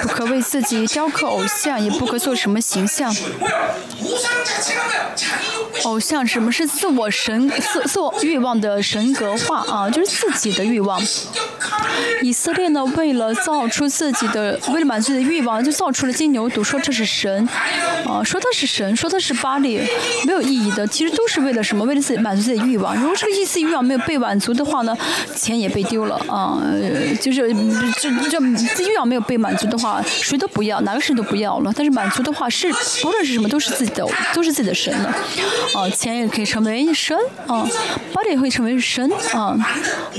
不可为自己雕刻偶像，也不可做什么形象。偶像什么是自我神自自我欲望的神格化啊？就是自己的欲望。以色列呢，为了造出自己的，为了满足自己的欲望，就造出了金牛犊，说这是神，啊，说他是神，说他是巴利，没有意义的。其实都是为了什么？为了自己满足自己的欲望。如果这个意思欲望没有被满足的话呢，钱也被丢了啊，就是这这欲望没有被满足的话，谁都不要，哪个神都不要了。但是满足的话，是不论是什么，都是自己的，都是自己的神了。啊，钱也可以成为神啊，巴利也会成为神啊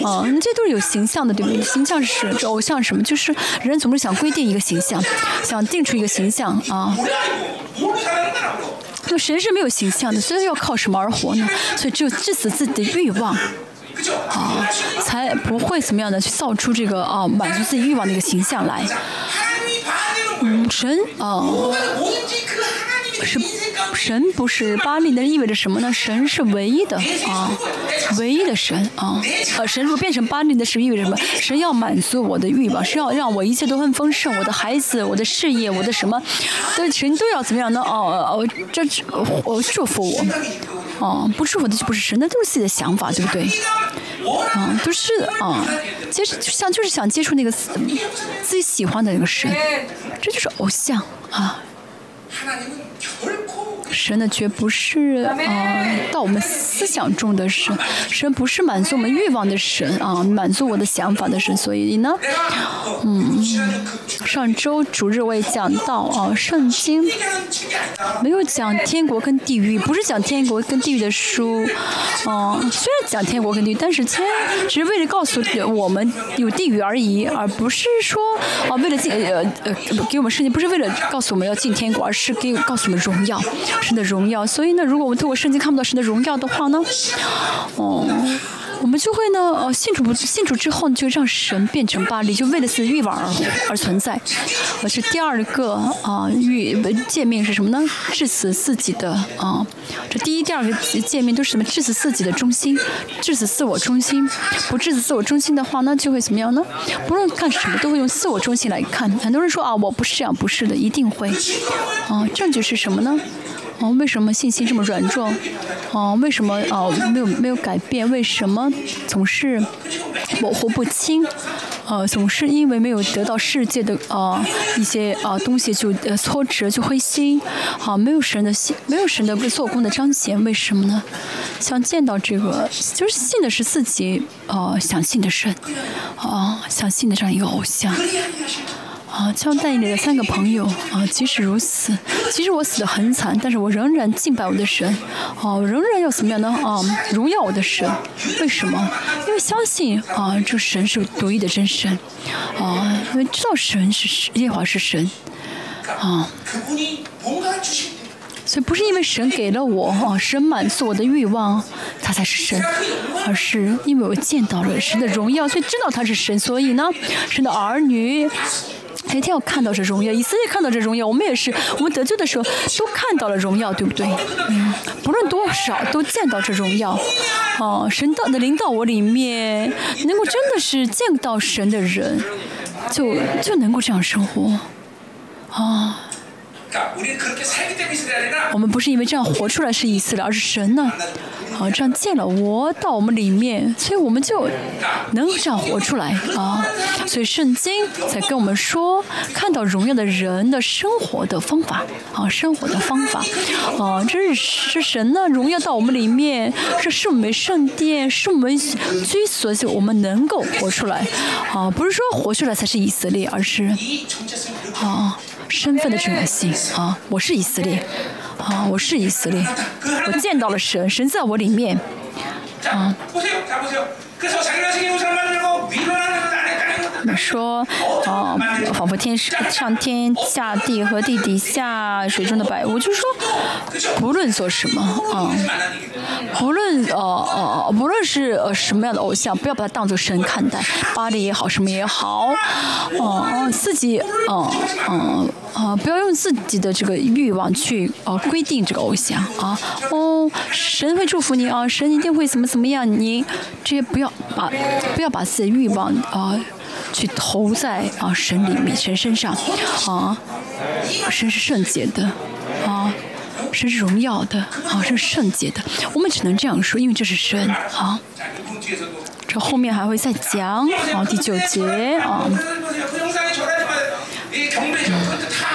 啊，这都是有形象的，对不对？形象是，这偶像什么？就是人总是想规定一个形象，想定出一个形象啊。那神是没有形象的，所以要靠什么而活呢？所以只有致死自己的欲望啊，才不会怎么样的去造出这个啊满足自己欲望的一个形象来。嗯，神啊。是神不是巴利，那意味着什么呢？神是唯一的啊，唯一的神啊。呃，神如果变成巴利的是意味着什么？神要满足我的欲望，是要让我一切都很丰盛，我的孩子，我的事业，我的什么，对神都要怎么样呢？哦哦，这我祝福我，哦，不祝福的就不是神，那都是自己的想法，对不对？啊，都是啊，接像就是想接触那个自己喜欢的那个神，这就是偶像啊。 하나님은 결코 神呢，绝不是啊，到我们思想中的神，神不是满足我们欲望的神啊，满足我的想法的神。所以呢，嗯，上周主日我也讲到啊，圣经没有讲天国跟地狱，不是讲天国跟地狱的书，啊，虽然讲天国跟地狱，但是天只是为了告诉我们有地狱而已，而不是说啊，为了进呃呃给我们圣经，不是为了告诉我们要进天国，而是给告诉我们荣耀。神的荣耀，所以呢，如果我们透过圣经看不到神的荣耀的话呢，哦，我们就会呢，呃，信主不信主之后，就让神变成巴黎，就为了自己欲望而而存在。而是第二个啊，欲诫命是什么呢？致死自己的啊，这第一、第二个诫命都是什么？致死自己的中心，致死自我中心。不致死自我中心的话呢，就会怎么样呢？不论干什么，都会用自我中心来看。很多人说啊，我不是这样，不是的，一定会。啊，证据是什么呢？哦，为什么信心这么软弱？哦，为什么哦没有没有改变？为什么总是模糊不清？呃，总是因为没有得到世界的呃一些啊东西就呃挫折就灰心，好没有神的信，没有神的做工的彰显，为什么呢？想见到这个，就是信的是自己呃想信的神，啊想信的这样一个偶像。啊，像带领的三个朋友啊，即使如此，其实我死得很惨，但是我仍然敬拜我的神，哦，仍然要怎么样呢？啊，荣耀我的神，为什么？因为相信啊，这神是独一的真神，啊，因为知道神是耶和华是神，啊，所以不是因为神给了我啊，神满足我的欲望，他才是神，而是因为我见到了神的荣耀，所以知道他是神，所以呢，神的儿女。每天要看到这荣耀，以色列看到这荣耀，我们也是，我们得救的时候都看到了荣耀，对不对？嗯，不论多少都见到这荣耀。哦，神到的灵到我里面，能够真的是见到神的人，就就能够这样生活。啊。我们不是因为这样活出来是以色列，而是神呢，啊，这样见了我到我们里面，所以我们就能这样活出来啊。所以圣经在跟我们说，看到荣耀的人的生活的方法啊，生活的方法啊，这是是神呢荣耀到我们里面，这是我们圣殿，是我们追索，就我们能够活出来啊，不是说活出来才是以色列，而是啊。身份的重要性啊！我是以色列，啊，我是以色列，我见到了神，神在我里面。啊。说，哦，仿佛天上上天下地和地底下水中的百物，就是说，不论做什么，啊，不论呃呃，不论是呃什么样的偶像，不要把它当做神看待，巴黎也好，什么也好，哦，自己，哦，哦，啊，不要用自己的这个欲望去呃规定这个偶像，啊，哦，神会祝福你啊，神一定会怎么怎么样，你这些不要把不要把自己的欲望啊。去投在啊神里面神身上，啊，神是圣洁的，啊，神是荣耀的，啊，是圣洁的。我们只能这样说，因为这是神，啊。这后面还会再讲，啊，第九节，啊，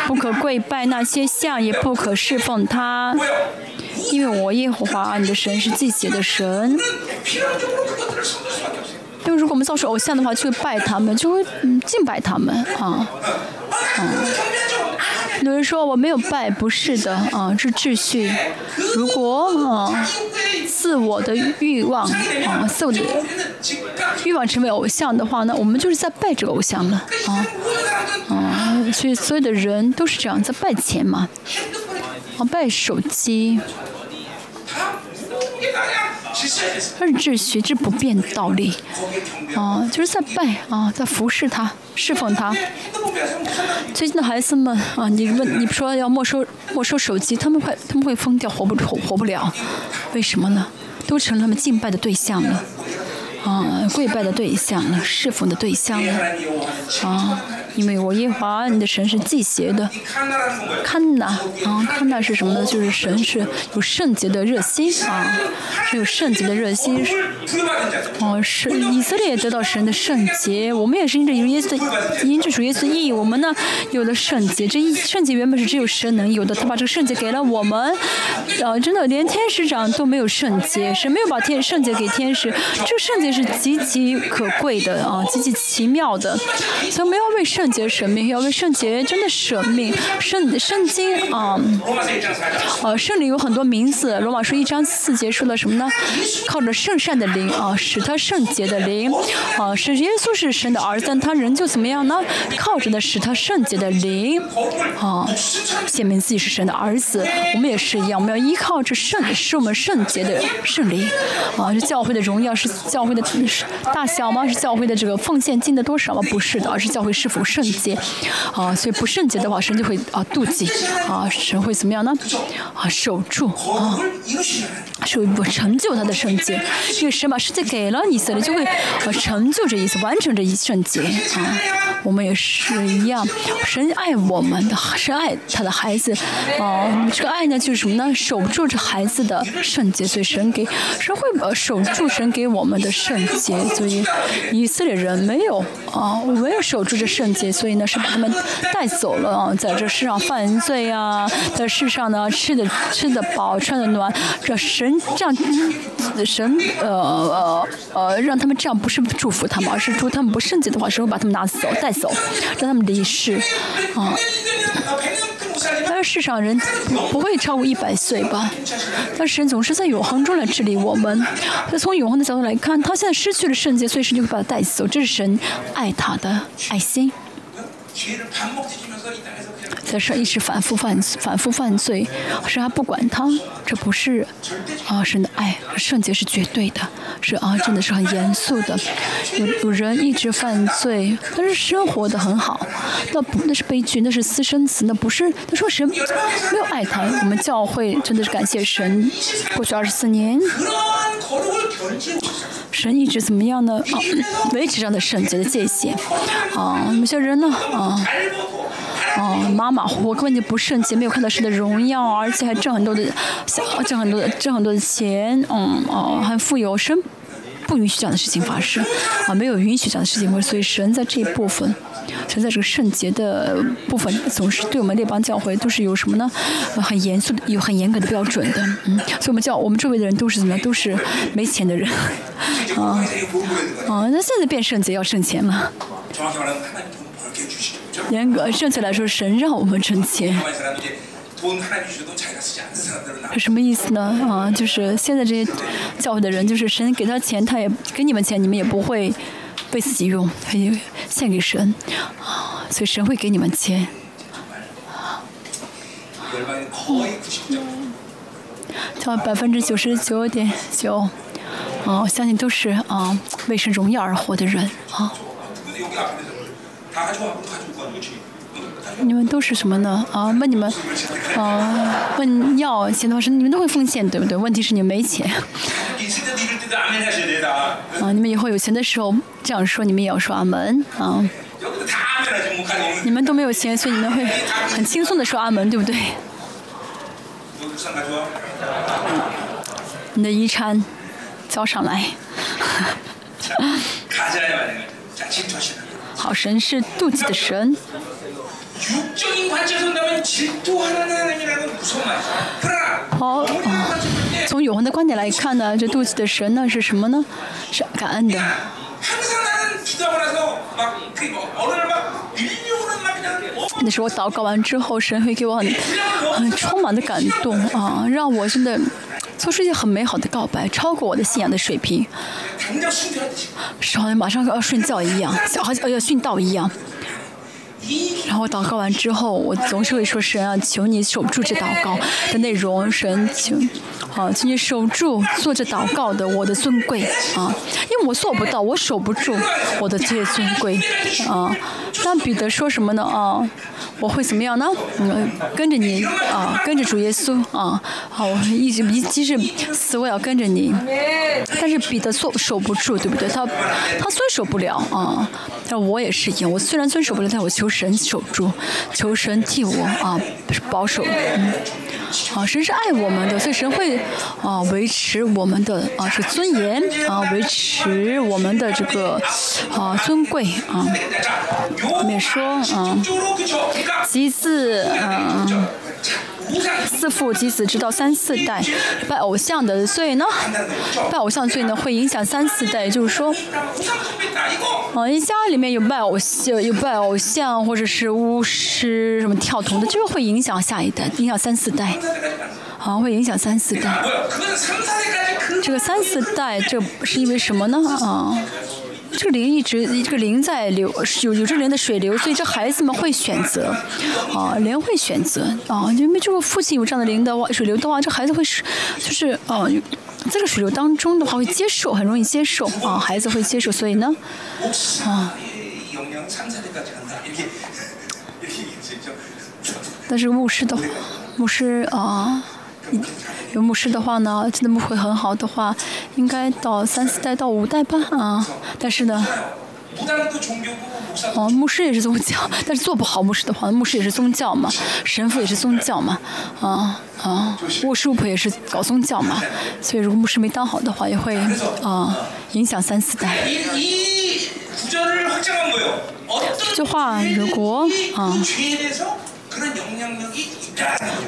不可跪拜那些像，也不可侍奉他，因为我耶和华你的神是祭血的神。因为如果我们造出偶像的话，就会拜他们，就会嗯敬拜他们啊，嗯。有人说我没有拜，不是的啊，是秩序。如果啊自我的欲望啊自我的欲望成为偶像的话那，我们就是在拜这个偶像了啊啊，所以所有的人都是这样在拜钱嘛，啊拜手机。它是学之，不变道理，啊，就是在拜啊，在服侍他，侍奉他。最近的孩子们啊，你问你说要没收没收手机，他们会他们会疯掉，活不活活不了，为什么呢？都成他们敬拜的对象了，啊，跪拜的对象了，侍奉的对象了，啊。因为我耶和华你的神是祭邪的，看呐啊，看呐是什么呢？就是神是有圣洁的热心啊，是有圣洁的热心。哦，是以色列也得到神的圣洁，我们也是因着耶稣，因着主耶稣的意义，我们呢有了圣洁。这一圣洁原本是只有神能有的，他把这个圣洁给了我们。啊，真的连天使长都没有圣洁，神没有把天圣洁给天使，这个圣洁是极其可贵的啊，极其奇妙的，所以没有为圣。圣洁神命，要为圣洁真的舍命。圣圣经啊，呃，圣灵有很多名字。罗马书一章四节说了什么呢？靠着圣善的灵啊，使他圣洁的灵啊，使耶稣是神的儿子，但他人就怎么样呢？靠着的使他圣洁的灵啊，显明自己是神的儿子。我们也是一样，我们要依靠着圣，是我们圣洁的圣灵啊。是教会的荣耀是教会的大小吗？是教会的这个奉献金的多少吗？不是的，而是教会是否是圣洁，啊，所以不圣洁的话，神就会啊妒忌，啊，神会怎么样呢？啊，守住，啊，守不成就他的圣洁，因为神把世界给了以色列，就会啊成就这一次，完成这一圣洁，啊，我们也是一样，神爱我们的，神爱他的孩子，啊，这个爱呢就是什么呢？守住这孩子的圣洁，所以神给神会呃守住神给我们的圣洁，所以以色列人没有啊，没有守住这圣洁。所以呢，是把他们带走了啊，在这世上犯罪啊，在世上呢吃的吃的饱，穿的暖，这神这样，神呃呃呃，让他们这样不是祝福他们，而是祝他们不圣洁的话，神会把他们拿走带走，让他们离世啊。但是世上人不会超过一百岁吧？但神总是在永恒中来治理我们。那从永恒的角度来看，他现在失去了圣洁，所以神就会把他带走，这是神爱他的爱心。 죄를 반복지 주면서 이 땅에 在上一直反复犯反复犯罪，神还不管他，这不是啊神的爱，圣洁是绝对的，是啊真的是很严肃的。有有人一直犯罪，但是生活的很好，那不那是悲剧，那是私生子，那不是他说神没有爱他。我们教会真的是感谢神，过去二十四年，神一直怎么样呢？啊，维持这样的圣洁的界限。啊，有些人呢？啊，哦，马马虎虎，根本就不圣洁，没有看到神的荣耀，而且还挣很多的，挣很多的，挣很多的钱，嗯，哦，很富有，神不允许这样的事情发生，啊，没有允许这样的事情发生，所以神在这一部分，神在这个圣洁的部分，总是对我们列邦教会都是有什么呢？很严肃的，有很严格的标准的，嗯，所以我们教我们周围的人都是怎么样？都是没钱的人，啊，啊，那现在变圣洁要挣钱了。严格，正确来说，神让我们挣钱。什么意思呢？啊，就是现在这些教会的人，就是神给他钱，他也给你们钱，你们也不会被自己用，他也献给神啊，所以神会给你们钱。叫百分之九十九点九，啊，相信都是啊为神荣耀而活的人啊。你们都是什么呢？啊，问你们，啊，问要钱的话是你们都会奉献，对不对？问题是你们没钱。啊，你们以后有钱的时候这样说，你们也要说阿门啊。你们都没有钱，所以你们会很轻松的说阿门，对不对？你的遗产交上来。好神是妒忌的神。好，从永恒的观点来看呢，这妒忌的神呢是什么呢？是感恩的。那时候我祷告完之后，神会给我很很充满的感动啊，让我真的做出一些很美好的告白，超过我的信仰的水平，是好像马上要睡觉一样，好像要殉道一样。然后祷告完之后，我总是会说：“神啊，求你守住这祷告的内容，神求，啊，请你守住做这祷告的我的尊贵啊，因为我做不到，我守不住我的这些尊贵啊。”但彼得说什么呢？啊，我会怎么样呢？嗯，跟着你啊，跟着主耶稣啊，好，我一直一即使死我也要跟着你。但是彼得做守不住，对不对？他他遵守不了啊。但我也是一样，我虽然遵守不了，但我求神守住，求神替我啊保守。嗯，啊，神是爱我们的，所以神会啊维持我们的啊是尊严啊，维持我们的这个啊尊贵啊。后面说啊，其次嗯。四父及子直到三四代拜偶像的罪呢？拜偶像罪呢会影响三四代，就是说，嗯，一家里面有拜偶像、有拜偶像或者是巫师什么跳童的，就是会影响下一代，影响三四代，啊，会影响三四代。这个三四代，这是因为什么呢？啊？这个灵一直，这个灵在流，有有这灵的水流，所以这孩子们会选择，啊，灵会选择，啊，因为这个父亲有这样的灵的话，水流的话，这孩子会是，就是，啊，这个水流当中的话会接受，很容易接受，啊，孩子会接受，所以呢，啊，但是牧师的牧师啊。有牧师的话呢，真的牧会很好的话，应该到三四代到五代吧啊。但是呢，哦，牧师也是宗教，但是做不好牧师的话，牧师也是宗教嘛，神父也是宗教嘛，啊啊，牧师也是搞宗教嘛，所以如果牧师没当好的话，也会啊影响三四代。这句话如果啊。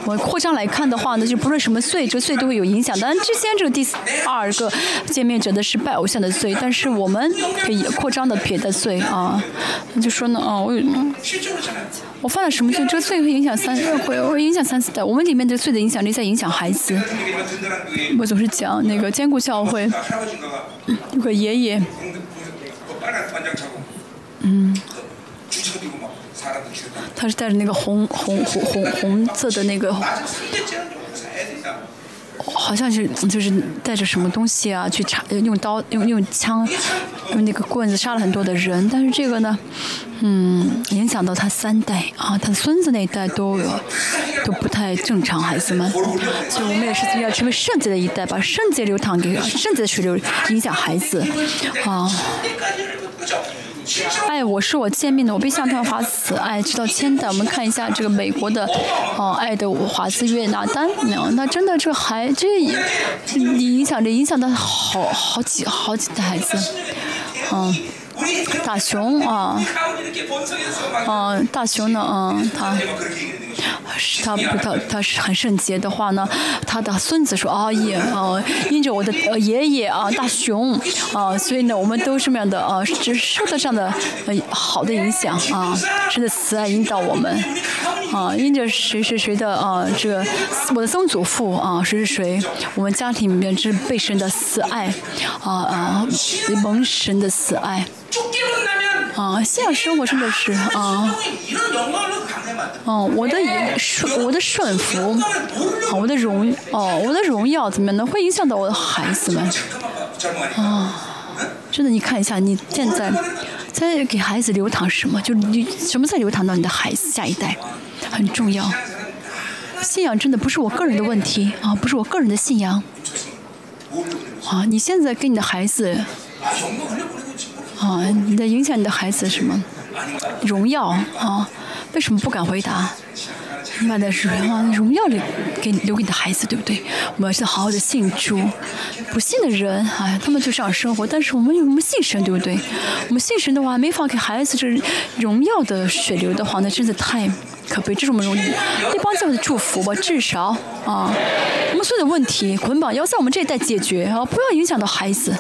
我扩张来看的话呢，就不论什么罪，这罪都会有影响。当然，之前这个第二个见面者的是拜偶像的罪，但是我们可以扩张的别的罪啊。就说呢，啊，我我犯了什么罪？这个罪会影响三，会会影响三四代。我们里面的罪的影响力在影响孩子。我总是讲那个坚固教会，有个爷爷，嗯。他是带着那个红红红红红色的那个，好像是就是带着什么东西啊，去查用刀用用枪用那个棍子杀了很多的人，但是这个呢，嗯，影响到他三代啊，他孙子那一代都有都不太正常，孩子们，所以我们也是要成为圣洁的一代，把圣洁流淌给圣洁的水流影响孩子。啊。哎，我是我见面的，我被向他发慈爱，直到千代。我们看一下这个美国的，哦，爱的华兹约拿丹，那真的这还这影响着影响到好好几好几代孩子，嗯。大熊啊，嗯，大熊呢？嗯，他是他他他是很圣洁的话呢，他的孙子说啊也啊，因着我的爷爷啊大熊啊，所以呢，我们都什么样的啊，只受到这样的好的影响啊，真的慈爱引导我们啊，因着谁谁谁的啊，这个我的曾祖父啊，谁是谁，我们家庭里面是被神的慈爱，啊啊，蒙神的慈爱。啊，信仰生活真的是啊，哦，我的顺，我的顺服，啊，我的荣，哦，我的荣耀怎么样呢？会影响到我的孩子们，啊，真的，你看一下，你现在在给孩子流淌什么？就你什么在流淌到你的孩子下一代，很重要。信仰真的不是我个人的问题啊，不是我个人的信仰，啊，你现在给你的孩子。啊，你在影响你的孩子什么荣耀啊？为什么不敢回答？你把的是啊，荣耀留给留给你的孩子，对不对？我们要好好的信主，不信的人，哎，他们就这样生活。但是我们有什么信神，对不对？我们信神的话，没法给孩子这荣耀的血流的话，那真的太可悲。这是我们荣一帮教会的祝福吧，至少啊，我们所有的问题捆绑要在我们这一代解决啊，不要影响到孩子。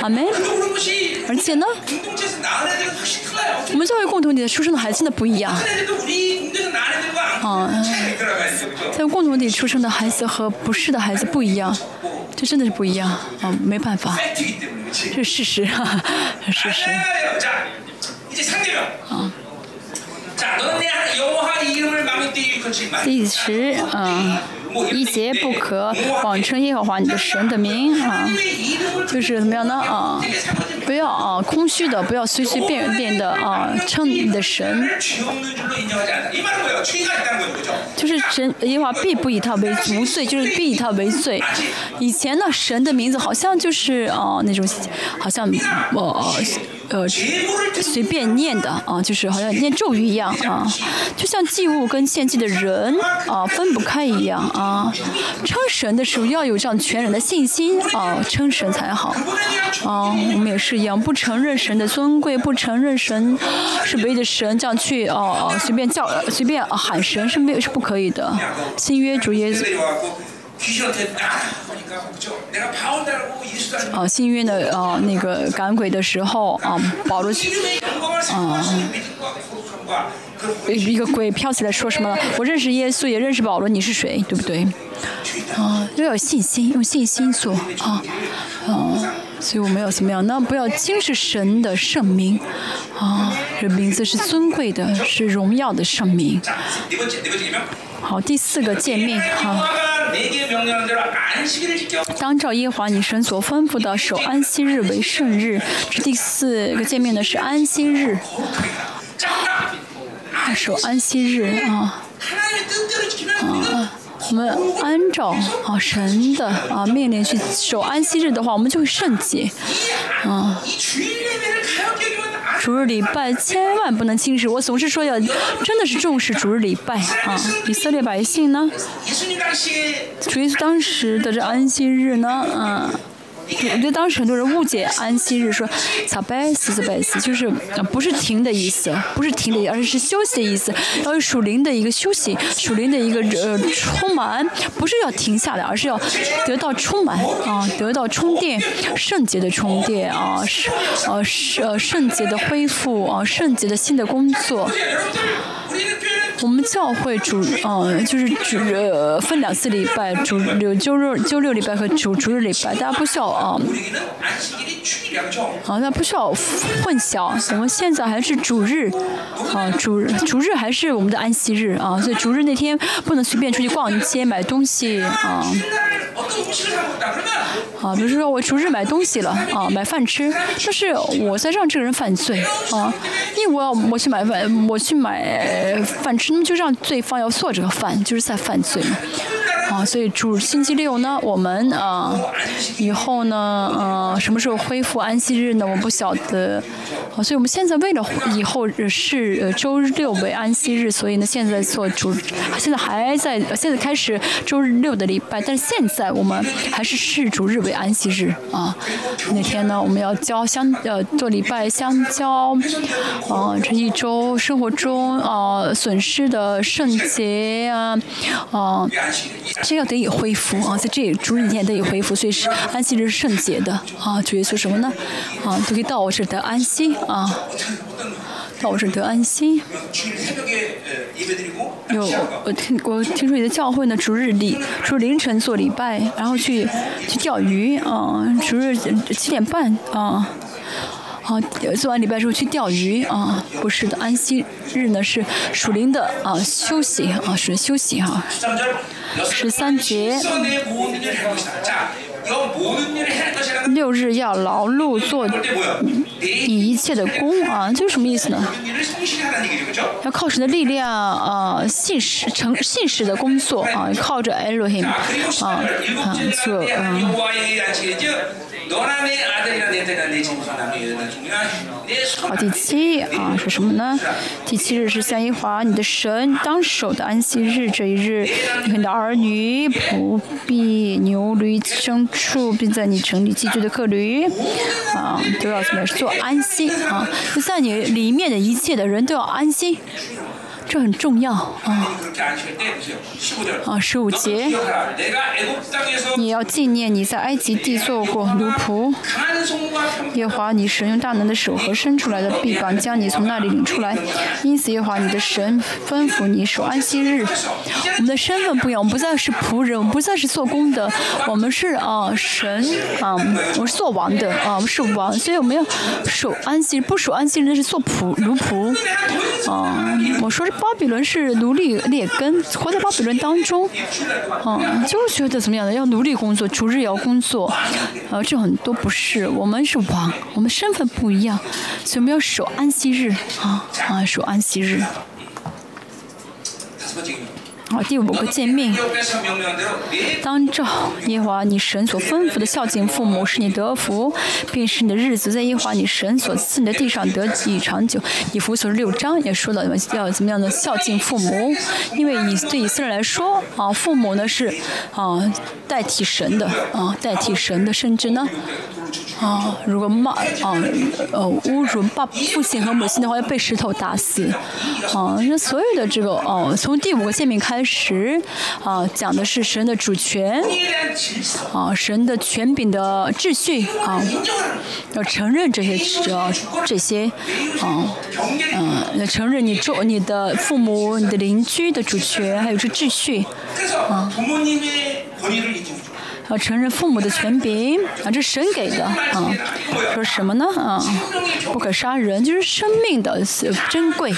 阿门。而且呢，我们作为共同体的出生的孩子真的不一样。啊，在共同体出生的孩子和不是的孩子不一样，这真的是不一样。啊，没办法，这是事实，事实。啊。第十，嗯。一节不可谎称耶和华你的神的名啊，就是怎么样呢啊？不要啊空虚的，不要随随便便的啊称你的神。就是神耶和华必不以他为无罪，就是必以他为罪。以前呢，神的名字好像就是啊那种，好像呃。呃，随便念的啊，就是好像念咒语一样啊，就像祭物跟献祭的人啊分不开一样啊。称神的时候要有这样全人的信心啊，称神才好啊。我们也是一样，不承认神的尊贵，不承认神是唯一的神，这样去哦哦随便叫随便喊神是没有是不可以的。新约主耶稣。啊，幸运的啊，那个赶鬼的时候啊，保罗啊，一个鬼飘起来说什么？我认识耶稣，也认识保罗，你是谁？对不对？啊，要有信心，用信心做啊啊，所以我们要怎么样？那不要轻视神的圣名啊，这名字是尊贵的，是荣耀的圣名。好，第四个诫命哈。当照耶和华你神所吩咐的守安息日为圣日。这第四个见面的是安息日。守安息日啊。啊，我们按照啊神的啊命令去守安息日的话，我们就会圣洁啊。主日礼拜千万不能轻视，我总是说要真的是重视主日礼拜啊！以色列百姓呢，主耶稣当时的这安息日呢，嗯。我觉得当时很多人误解安息日说“撒拜斯撒拜斯”，就是不是停的意思，不是停的，而是休息的意思。要有属灵的一个休息，属灵的一个呃充满，不是要停下来，而是要得到充满啊，得到充电，圣洁的充电啊，是呃是呃圣洁的恢复啊，圣洁的新的工作。我们教会主，嗯，就是主呃分两次礼拜，主六周日、周六礼拜和主主日礼拜，大家不需要啊，啊，那不需要混淆。我们现在还是主日，啊，主日主日还是我们的安息日啊，所以主日那天不能随便出去逛街买东西啊。啊，比如说我出日买东西了啊，买饭吃，但是我在让这个人犯罪啊，因为我要我去买饭，我去买饭吃，那么就让对方要做这个饭，就是在犯罪嘛。啊，所以主星期六呢，我们啊，以后呢，呃，什么时候恢复安息日呢？我不晓得。啊，所以我们现在为了以后是呃周六为安息日，所以呢，现在做主，现在还在，现在开始周六的礼拜，但是现在我们还是视主日为安息日啊。那天呢，我们要交相，呃，做礼拜相交，啊，这一周生活中啊损失的圣洁啊，啊。这要得以恢复啊，在这主日你也得以恢复，所以是安息日是圣洁的啊。主耶稣什么呢？啊，都可以到我这儿得安心啊，到我这儿得安心。有我听我听说你的教会呢，主日里说凌晨做礼拜，然后去去钓鱼啊，主日七点半啊。好，做完礼拜之后去钓鱼啊？不是的，安息日呢是属灵的啊，休息啊，属灵休息哈。十三节，六日要劳碌做，你一切的工啊，就是什么意思呢？要靠神的力量啊，信实诚信实的工作啊，靠着 Elohim 啊做嗯。好第七啊是什么呢第七日是向一华你的神当守的安息日这一日你你的儿女不必牛驴牲畜并在你城里寄居的客驴啊都要什么做安息啊就在你里面的一切的人都要安心这很重要啊。啊，十五节，你要纪念你在埃及地做过奴仆。耶华你神用大能的手和伸出来的臂膀将你从那里领出来，因此耶华你的神吩咐你守安息日。我们的身份不一样，我们不再是仆人，我们不再是做工的，我们是啊神啊，我是做王的啊，我们是王，所以我们要守安息，不守安息日那是做仆奴仆啊。我说是。巴比伦是奴隶劣根，活在巴比伦当中，嗯，就觉得怎么样的，要努力工作，逐日也要工作，呃，这很多不是，我们是王，我们身份不一样，所以我们要守安息日啊啊，守安息日。啊，第五个诫命，当照耶和华你神所吩咐的孝敬父母，使你得福，并使你的日子在耶和华你神所赐你的地上得以长久。以弗所六章也说了要怎么样的孝敬父母，因为以对以色列来说，啊，父母呢是啊代替神的啊代替神的，甚至呢啊如果骂啊呃侮辱爸父亲和母亲的话，要被石头打死。啊，那所有的这个啊，从第五个诫命开。十啊，讲的是神的主权啊，神的权柄的秩序啊，要承认这些，这这些啊，嗯，要承认你做你的父母，你的邻居的主权，还有这秩序啊。啊，承认父母的权柄啊，这是神给的啊。说什么呢？啊，不可杀人，就是生命的珍贵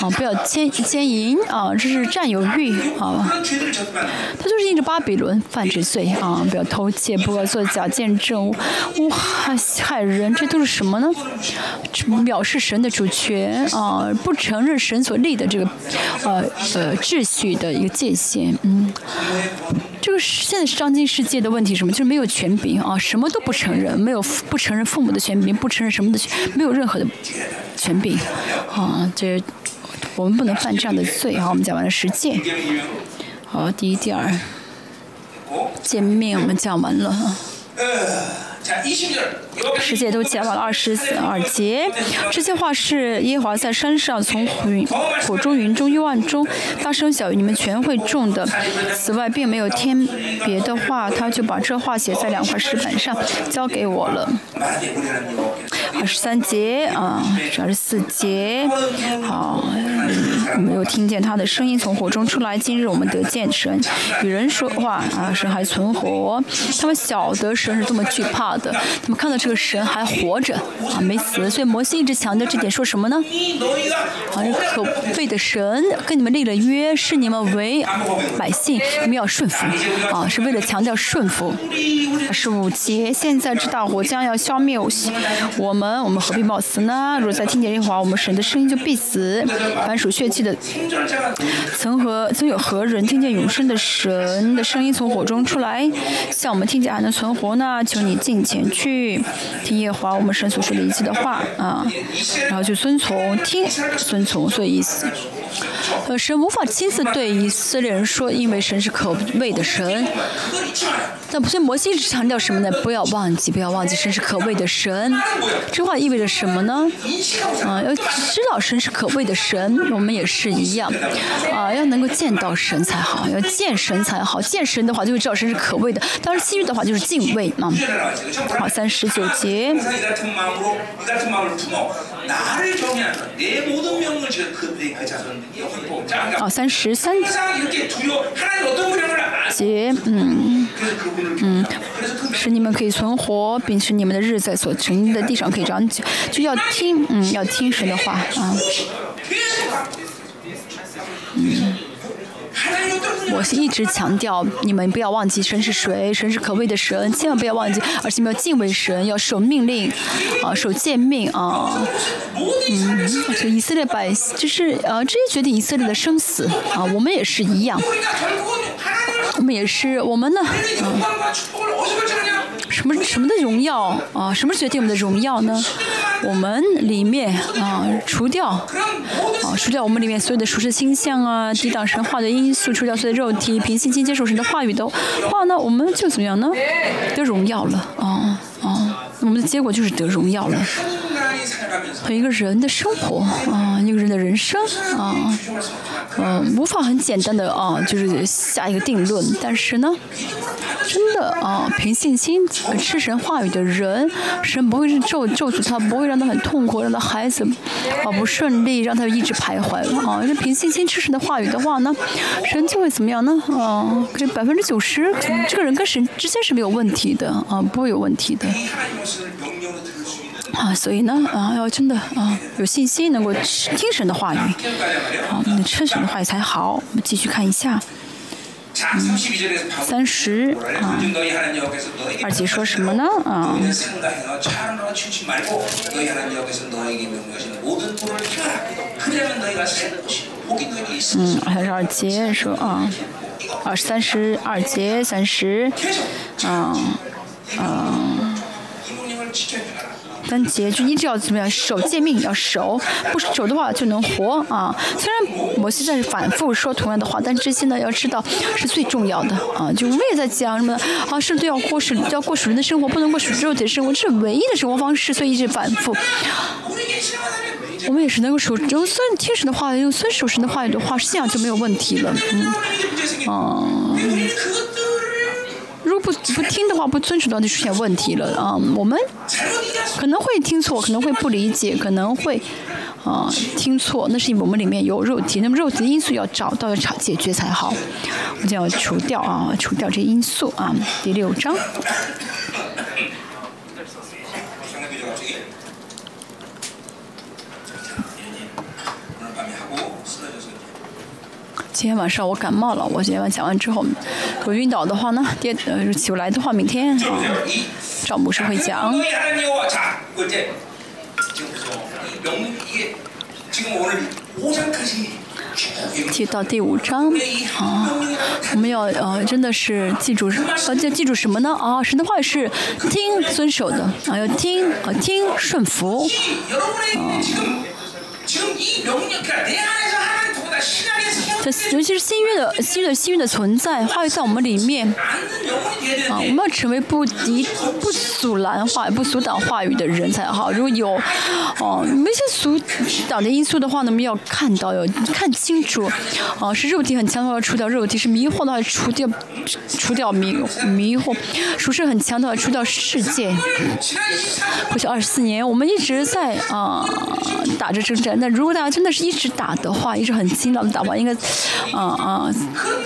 啊。不要奸奸淫啊，这是占有欲啊。他就是印着巴比伦犯罪罪啊，不要偷窃，不要做假见证，诬害害人，这都是什么呢？藐视神的主权啊，不承认神所立的这个呃呃秩序的一个界限。嗯，这个现在是张金。世界的问题什么？就是没有权柄啊，什么都不承认，没有不承认父母的权柄，不承认什么的权，没有任何的权柄啊！这我们不能犯这样的罪啊！我们讲完了十戒，好，第一、第二，见面我们讲完了。世界都讲完了二十二节，这些话是耶和华在山上从云火中、云中、幽暗中大声小语，你们全会中的。此外，并没有天别的话，他就把这话写在两块石板上，交给我了。二十三节啊，二十四节，好、没有听见他的声音从火中出来。今日我们得见神，与人说话啊，神还存活。他们晓得神是这么惧怕的，他们看到。这个神还活着啊，没死。所以摩西一直强调这点，说什么呢？啊，可畏的神跟你们立了约，是你们为百姓，你们要顺服啊，是为了强调顺服。十五节，现在知道火将要消灭我们，我们何必冒死呢？如果再听见这话，我们神的声音就必死。凡属血气的，曾和曾有何人听见永生的神的声音从火中出来，像我们听见还能存活呢？求你近前去。听耶和华我们神所说的一切的话啊，然后就遵从，听，遵从，所以意思，呃，神无法亲自对以色列人说，因为神是可畏的神但。那摩西一直强调什么呢？不要忘记，不要忘记，神是可畏的神。这话意味着什么呢？啊，要知道神是可畏的神，我们也是一样，啊，要能够见到神才好，要见神才好，见神的话就会知道神是可畏的。当然，其余的话就是敬畏嘛。好，三十九。节哦三十三。节嗯。嗯。使你们可以存活并使你们的日在所存的地上可以长久就要听嗯要听神的话啊。嗯。我一直强调，你们不要忘记神是谁，神是可畏的神，千万不要忘记，而且要敬畏神，要守命令，啊，守诫命啊，嗯，以色列百姓就是啊，这些决定以色列的生死啊，我们也是一样，我们也是，我们呢，啊。什么什么的荣耀啊？什么决定我们的荣耀呢？我们里面啊，除掉啊，除掉我们里面所有的舒适倾向啊，抵挡神话的因素，除掉所有的肉体，平心接受神的话语的话呢，我们就怎么样呢？得荣耀了啊啊！我们的结果就是得荣耀了。和一个人的生活啊，一个人的人生啊，嗯、无法很简单的啊，就是下一个定论。但是呢，真的啊，凭信心吃神话语的人，神不会是咒咒诅他，不会让他很痛苦，让他孩子啊不顺利，让他一直徘徊啊。因为凭信心吃神的话语的话呢，神就会怎么样呢？啊，可以百分之九十，这个人跟神之间是没有问题的啊，不会有问题的。啊所以呢啊要真的啊有信心能够精神的话语。好那听神的话语才好。我们继续看一下。嗯三十啊。二姐说什么呢？啊。嗯还是二姐说啊啊三十二姐三十。嗯嗯但结局，你只要怎么样守诫命要守，不守的话就能活啊。虽然某些在反复说同样的话，但这些呢要知道是最重要的啊。就我我也在讲什么啊，是都要过属要过属人的生活，不能过属肉体的生活，这是唯一的生活方式，所以一直反复。我们也是能够守，就算天使的话，用孙守神的话语的话，这样就没有问题了。嗯，嗯。不不听的话，不遵守到底出现问题了啊。我们可能会听错，可能会不理解，可能会啊听错。那是因为我们里面有肉体，那么肉体的因素要找到，要解决才好。我就要除掉啊，除掉这因素啊。第六章。今天晚上我感冒了，我今天晚讲完之后，我晕倒的话呢，跌呃起不来的话，明天啊，赵牧师会讲。提到第五章，啊，我们要呃，真的是记住，呃，要记住什么呢？啊，神的话是听遵守的，啊，要听，啊，听顺服，啊。尤其是新约的新的新约的存在，话语在我们里面，啊，我们要成为不敌、不阻拦话、不阻挡话语的人才好。如果有，哦、啊，些阻挡的因素的话呢，我们要看到，要看清楚，啊，是肉体很强的话，除掉肉体；是迷惑的话，除掉除掉迷迷惑；属实很强的话，除掉世界。过去二十四年，我们一直在啊打着征战。那如果大家真的是一直打的话，一直很勤劳的打的话，应该。啊啊、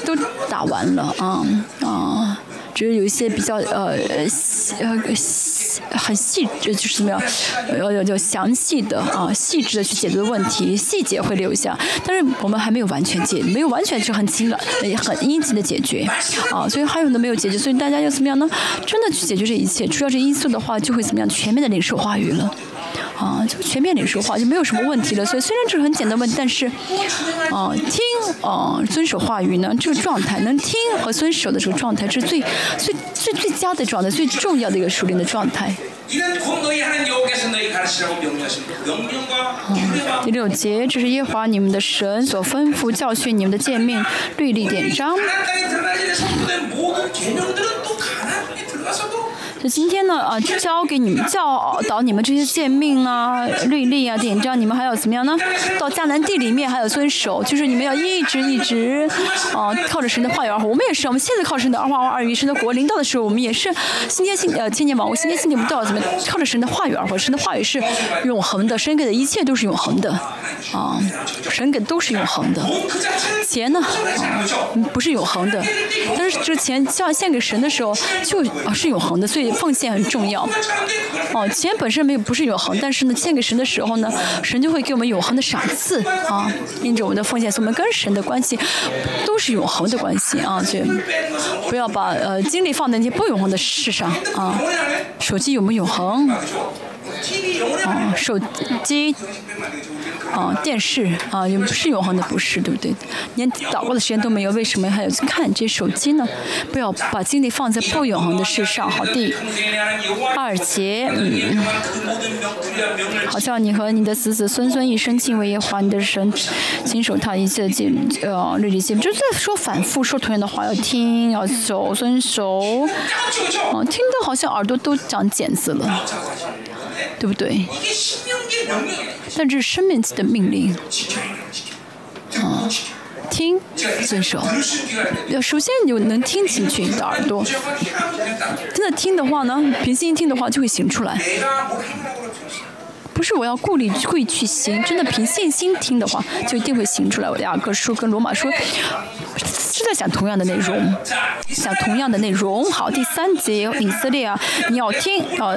都打完了啊啊。只是有一些比较呃细呃细很细致，就是怎么样，要要要详细的啊细致的去解决问题，细节会留下，但是我们还没有完全解，没有完全是很勤劳、呃很殷勤的解决啊，所以还有的没有解决，所以大家要怎么样呢？真的去解决这一切，除了这因素的话，就会怎么样？全面的领受话语了。啊，就全面地说话就没有什么问题了。所以虽然这是很简单问题，但是，啊，听，啊，遵守话语呢，这个状态，能听和遵守的这个状态，这是最最最最佳的状态，最重要的一个熟练的状态。第六节，这是耶和华你们的神所吩咐教训你们的诫命律例典章。就今天呢，啊，教给你们教导你们这些诫命啊、律例啊、典章，你们还要怎么样呢？到迦南地里面还要遵守，就是你们要一直一直，啊，靠着神的话语而活。我们也是，我们现在靠神的二话二语，神的国。临到的时候，我们也是心天心呃千年王，我心信天信地，我们到怎么靠着神的话语而活？神的话语是永恒的，神给的一切都是永恒的，啊，神给都是永恒的。钱呢，不是永恒的，但是这钱向献给神的时候，就啊是永恒的，所以。奉献很重要。哦，钱本身没有不是永恒，但是呢，献给神的时候呢，神就会给我们永恒的赏赐啊。因着我们的奉献，所以我们跟神的关系都是永恒的关系啊。就不要把呃精力放在那些不永恒的事上啊。手机有没有永恒？啊，手机。啊电视啊也不是永恒的不是对不对？连祷告的时间都没有为什么还要去看这手机呢？不要把精力放在不永恒的事上好第二节嗯好像你和你的子子孙孙一生敬畏耶和华你的神亲手他一切尽呃绿地心就在说反复说同样的话要听要走遵守。嗯听得好像耳朵都长茧子了。对不对？但这是生命的命令，啊，听，遵守。要首先你能听进去你的耳朵，真的听的话呢，平心一听的话就会醒出来。不是我要故意故意去行，真的凭信心听的话，就一定会行出来。我的雅各书跟罗马书是在讲同样的内容，讲同样的内容。好，第三节以色列啊，你要听啊，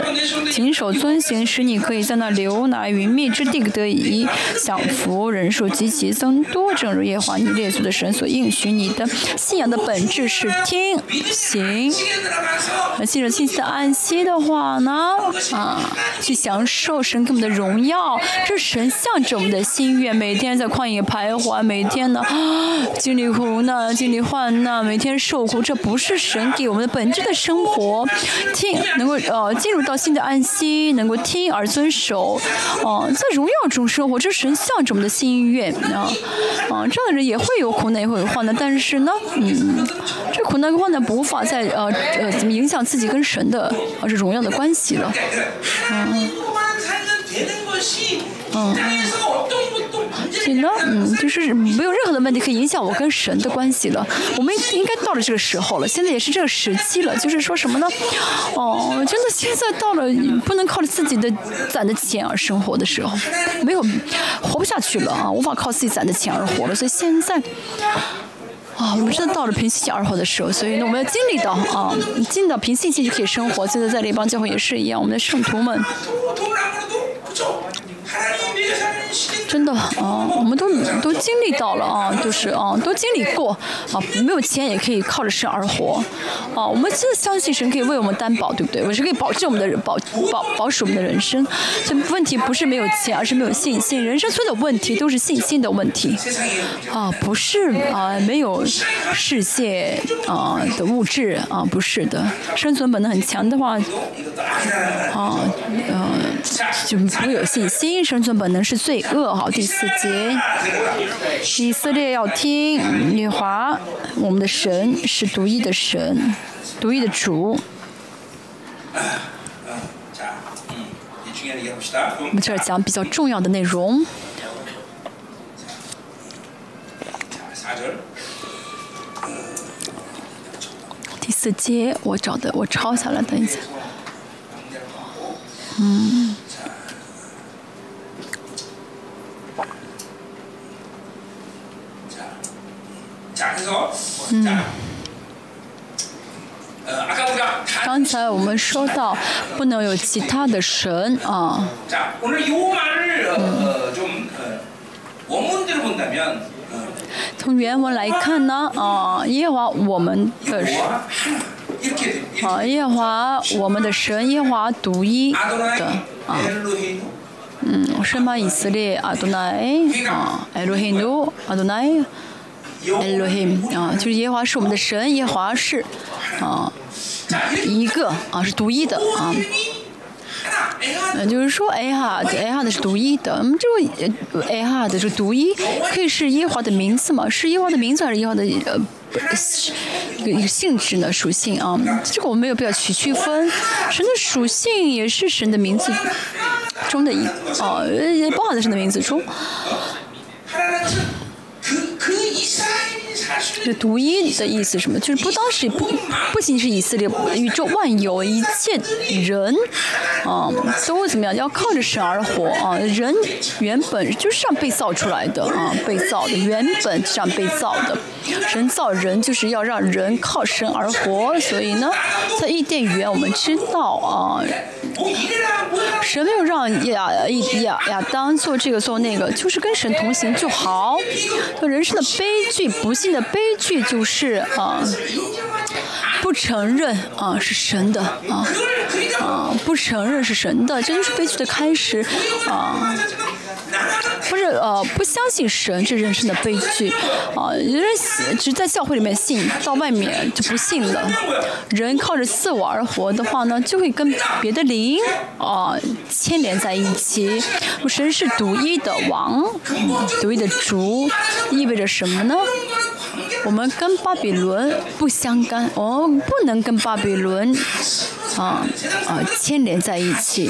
谨守遵行，使你可以在那流奶与蜜之地得以享福，人数极其增多，正如耶华你列祖的神所应许你的。信仰的本质是听行，那信着信心的安息的话呢，啊，去享受神给我们的。荣耀，这是神向着我们的心愿，每天在旷野徘徊，每天呢、啊、经历苦难，经历患难，每天受苦，这不是神给我们的本质的生活。听，能够呃进入到新的安息，能够听而遵守，哦、在荣耀中生活，这是神向着我们的心愿啊啊，这样的人也会有苦难，也会有患难，但是呢，嗯，这苦难跟患难不无法在呃呃怎么影响自己跟神的呃这荣耀的关系了。하 嗯。所以呢？嗯就是没有任何的问题可以影响我跟神的关系了。我们应该到了这个时候了现在也是这个时期了就是说什么呢？哦真的现在到了不能靠着自己的攒的钱而生活的时候没有活不下去了啊无法靠自己攒的钱而活了。所以现在啊我们真的到了凭信心而活的时候所以呢我们要尽力的啊尽到凭信心就可以生活。现在在那帮教会也是一样我们的圣徒们真的啊，我们都都经历到了啊，就是啊，都经历过啊，没有钱也可以靠着神而活啊。我们真的相信神可以为我们担保，对不对？我是可以保证我们的人保保保守我们的人生。所以问题不是没有钱，而是没有信心。人生所有的问题都是信心的问题啊，不是啊，没有世界啊的物质啊，不是的。生存本能很强的话啊，就富有信心，生存本能是罪恶。好，第四节，以色列要听女皇，我们的神是独一的神，独一的主。我们这儿讲比较重要的内容。第四节，我找的，我抄下来，等一下。嗯。嗯。刚才我们说到不能有其他的神啊。嗯。从原文来看呢，啊，因为啊，我们的。啊，耶和华我们的神，耶和华独一。的啊，嗯，什马以色列阿多奈？啊，艾罗辛努阿多奈，艾罗辛啊，就是耶和华是我们的神，耶和华是啊，一个啊是独一的啊。嗯、就是说，哎哈，哎哈的是独一的。我、嗯、们这个，哎哈的是独一，可以是耶和华的名字嘛？是耶和华的名字还是耶和华的呃一个一个性质呢？属性啊，这个我们没有必要去区分。神的属性也是神的名字中的一哦，也包含在神的名字中。就独一的意思什么？就是不当时不不仅是以色列，宇宙万有一切人，啊，都怎么样？要靠着神而活啊！人原本就是这样被造出来的啊，被造的原本是这样被造的。神造人就是要让人靠神而活，所以呢，在伊甸园我们知道啊，神没有让亚亚亚亚当做这个做那个，就是跟神同行就好。人生的悲剧，不幸的。悲剧就是啊，不承认啊是神的啊啊，不承认是神的，这就是悲剧的开始啊。不是呃，不相信神是人生的悲剧啊！人只在教会里面信，到外面就不信了。人靠着自我而活的话呢，就会跟别的灵啊牵连在一起。神是独一的王，独一的主，意味着什么呢？我们跟巴比伦不相干，我们不能跟巴比伦啊啊牵连在一起。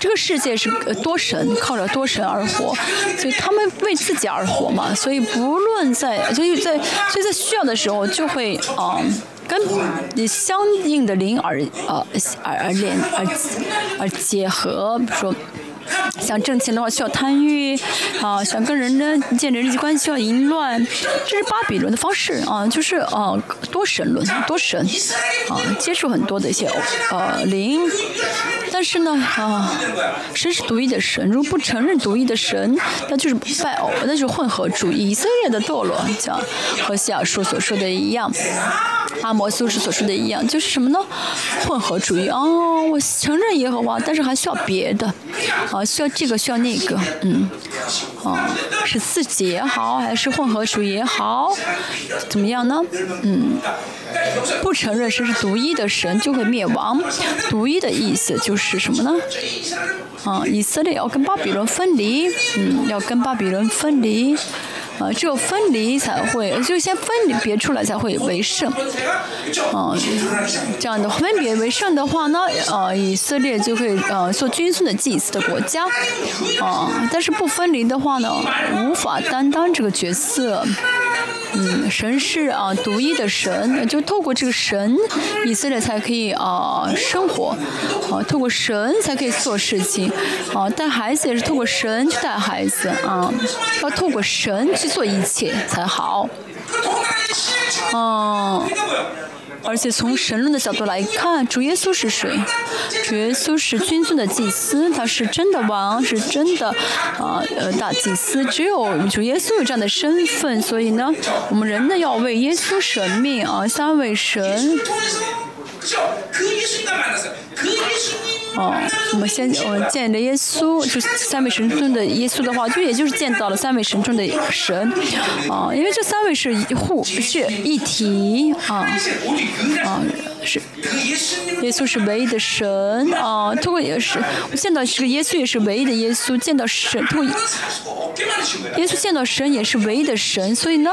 这个世界是多神，靠着多神而活。所以他们为自己而活嘛。所以不论在，所以在所以在需要的时候就会啊、跟你相应的灵而呃而而连而而结合，比如说。想挣钱的话需要贪欲，啊，想跟人呢建立人际关系需要淫乱，这是巴比伦的方式啊，就是啊多神论，多神，啊接触很多的一些呃灵，但是呢啊，神是独一的神，如果不承认独一的神，那就是拜偶，那就是混合主义，以色列的堕落，像和西亚书所说的一样。阿摩苏斯所说的一样，就是什么呢？混合主义哦，我承认耶和华，但是还需要别的，啊，需要这个，需要那个，嗯，啊，是自己也好，还是混合主义也好，怎么样呢？嗯，不承认神是独一的神，就会灭亡。独一的意思就是什么呢？啊，以色列要跟巴比伦分离，嗯，要跟巴比伦分离。啊，只有分离才会，就先分别出来才会为胜。啊，这样的分别为胜的话呢，呃，以色列就会呃做君尊的祭司的国家。啊，但是不分离的话呢，无法担当这个角色。嗯，神是啊独一的神，就透过这个神，以色列才可以啊生活，啊透过神才可以做事情，啊带孩子也是透过神去带孩子啊，要透过神去做一切才好。嗯，而且从神论的角度来看，主耶稣是谁？主耶稣是君尊的祭司，他是真的王，是真的啊呃大祭司。只有主耶稣有这样的身份，所以呢，我们人呢要为耶稣舍命啊，三位神。哦，我们先我们见着耶稣，就是三位神尊的耶稣的话，就也就是见到了三位神尊的神，哦，因为这三位是一户是一体，啊、哦，啊、是，耶稣是唯一的神，啊、哦，通过也是我见到这个耶稣也是唯一的耶稣，见到神通过耶稣见到神也是唯一的神，所以呢，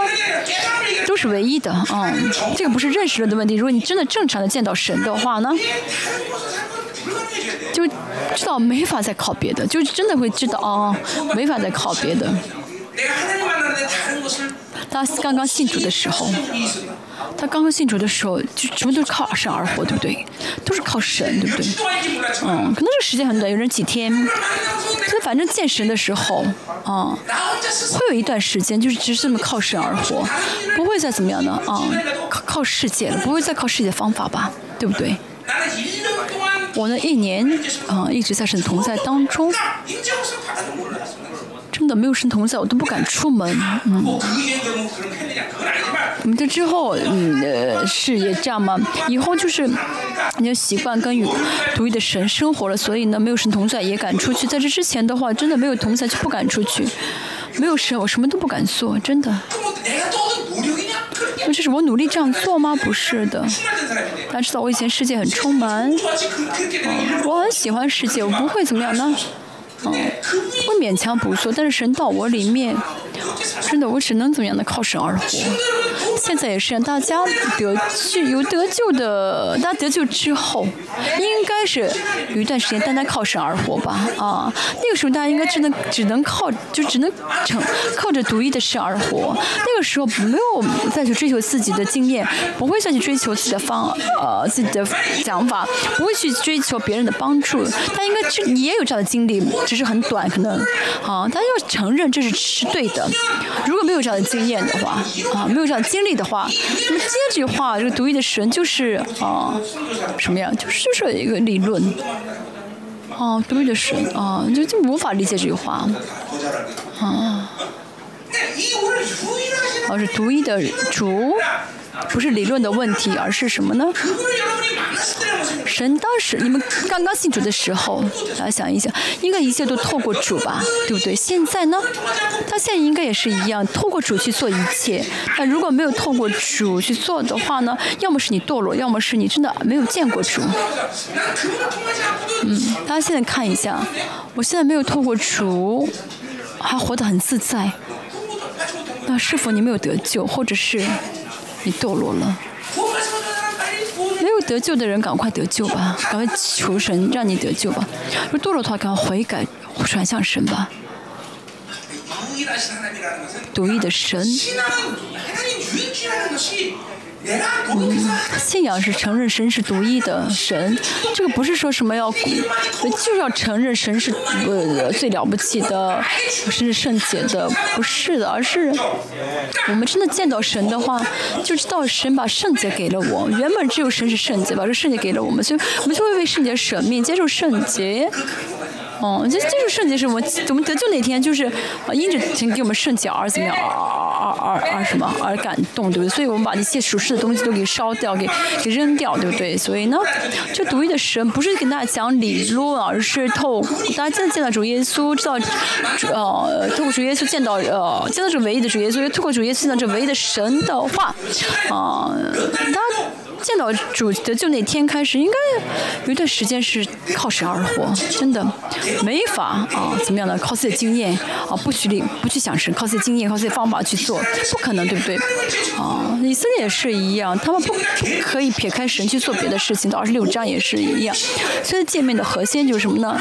都是唯一的，啊、哦，这个不是认识了的问题，如果你真的正常的见到神的话呢？就知道没法再靠别的，就真的会知道啊，没法再靠别的。他刚刚信主的时候，他刚刚信主的时候，就什么都是靠神而活，对不对？都是靠神，对不对？嗯，可能是时间很短，有人几天。他反正见神的时候，啊，会有一段时间，就是只是这么靠神而活，不会再怎么样的啊，靠靠世界了，不会再靠世界的方法吧，对不对？我呢一年啊、一直在神同在当中，真的没有神同在，我都不敢出门。嗯，我们这之后，嗯，呃，是也这样吗？以后就是你要习惯跟与独一的神生活了，所以呢，没有神同在也敢出去。在这之前的话，真的没有同在就不敢出去，没有神我什么都不敢做，真的。这是我努力这样做吗？不是的。他知道我以前世界很充满。我很喜欢世界我不会怎么样呢嗯会勉强不错但是神到我里面真的我只能怎么样的？靠神而活。现在也是让大家得救，有得救的，大家得救之后，应该是有一段时间单单靠神而活吧？啊，那个时候大家应该只能只能靠，就只能成靠着独一的神而活。那个时候没有再去追求自己的经验，不会再去追求自己的方呃自己的想法，不会去追求别人的帮助。他应该是也有这样的经历，只是很短，可能啊，他要承认这是是对的。如果没有这样的经验的话啊没有这样经历的话那么这句话这个独一的神就是啊什么呀？就是就是一个理论。哦独一的神啊就就无法理解这句话。啊。哦是独一的主不是理论的问题而是什么呢？神当时你们刚刚信主的时候大家想一想应该一切都透过主吧对不对？现在呢他现在应该也是一样透过主去做一切。但如果没有透过主去做的话呢要么是你堕落要么是你真的没有见过主。嗯大家现在看一下我现在没有透过主还活得很自在。那是否你没有得救或者是你堕落了？得救的人赶快得救吧赶快求神让你得救吧。如堕落的话赶快悔改转向神吧。独一的神。信仰是承认神是独一的神，这个不是说什么要，就是要承认神是呃最了不起的，是圣洁的，不是的，而是我们真的见到神的话，就知道神把圣洁给了我。原本只有神是圣洁，把这圣洁给了我们，所以我们就会为圣洁舍命，接受圣洁。哦，这这就是圣洁是我们我们得救那天，就是呃因着神给我们圣洁而怎么样，而而而而什么而感动，对不对？所以我们把那些属世的东西都给烧掉，给给扔掉，对不对？所以呢，这独一的神不是跟大家讲理论，而是透大家真的见到主耶稣，知道主呃透过主耶稣见到呃见到这唯一的主耶稣，透过主耶稣见到这唯一的神的话，啊、他。见到主的就那天开始，应该有一段时间是靠神而活，真的没法啊，怎么样呢？靠自己的经验啊，不去理，不去想神，靠自己的经验，靠自己的方法去做，不可能，对不对？啊，以色列也是一样，他们不可以撇开神去做别的事情。到二十六章也是一样，所以见面的核心就是什么呢？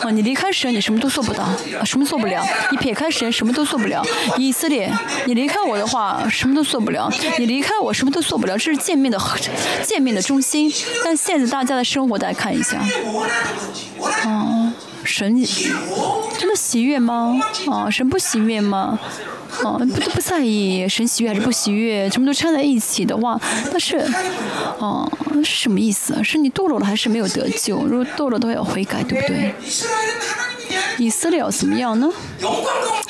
啊，你离开神，你什么都做不到，啊，什么做不了；你撇开神，什么都做不了。以色列，你离开我的话，什么都做不了；你离开我，什么都做不了。这是见面的核见面的中心。但现在大家的生活，大家看一下，哦，神真的喜悦吗？啊，神不喜悦吗？哦，不都不在意神喜悦还是不喜悦，什么都掺在一起的话，那是，哦，是什么意思？是你堕落了还是没有得救？如果堕落都要悔改，对不对？以色列怎么样呢？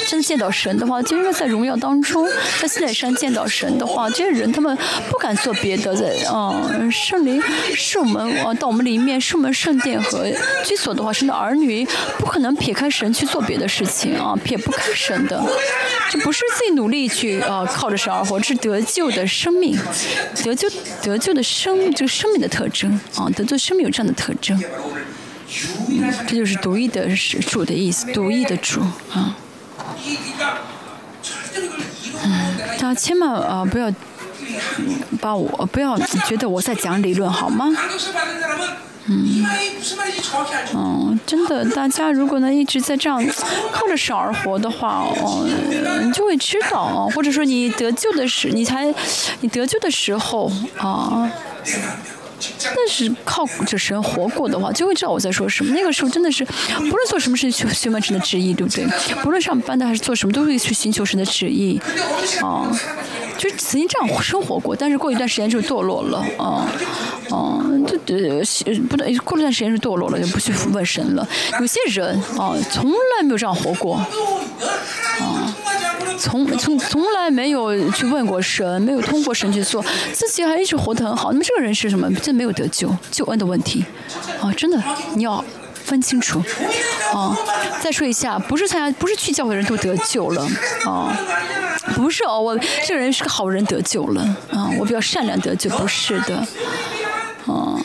真见到神的话，就是在荣耀当中，在西乃山见到神的话，这些人他们不敢做别的，在啊圣灵圣门啊到我们里面圣门圣殿和居所的话，神的儿女不可能撇开神去做别的事情啊，撇不开神的，就不是自己努力去啊靠着神而活，是得救的生命，得救得救的生就生命的特征啊，得救生命有这样的特征。这就是独一的主的意思，独一的主啊。嗯，大家千万啊不要把我不要觉得我在讲理论好吗？嗯，嗯，真的，大家如果呢一直在这样靠着少而活的话，哦、你就会知道，或者说你得救的时，你才你得救的时候啊。但是靠着神活过的话就会知道我在说什么。那个时候真的是不论做什么事情去询问神的旨意对不对？不论上班的还是做什么都会去寻求神的旨意。啊就曾经这样生活过但是过一段时间就堕落了。啊啊就得不对过了段时间就堕落了就不去问神了。有些人啊从来没有这样活过。从从从来没有去问过神，没有通过神去做，自己还一直活得很好。那么这个人是什么？这没有得救，救恩的问题啊。真的你要分清楚啊。再说一下，不是参加不是去教会的人都得救了啊。不是哦，我这个人是个好人，得救了啊。我比较善良，得救。不是的啊。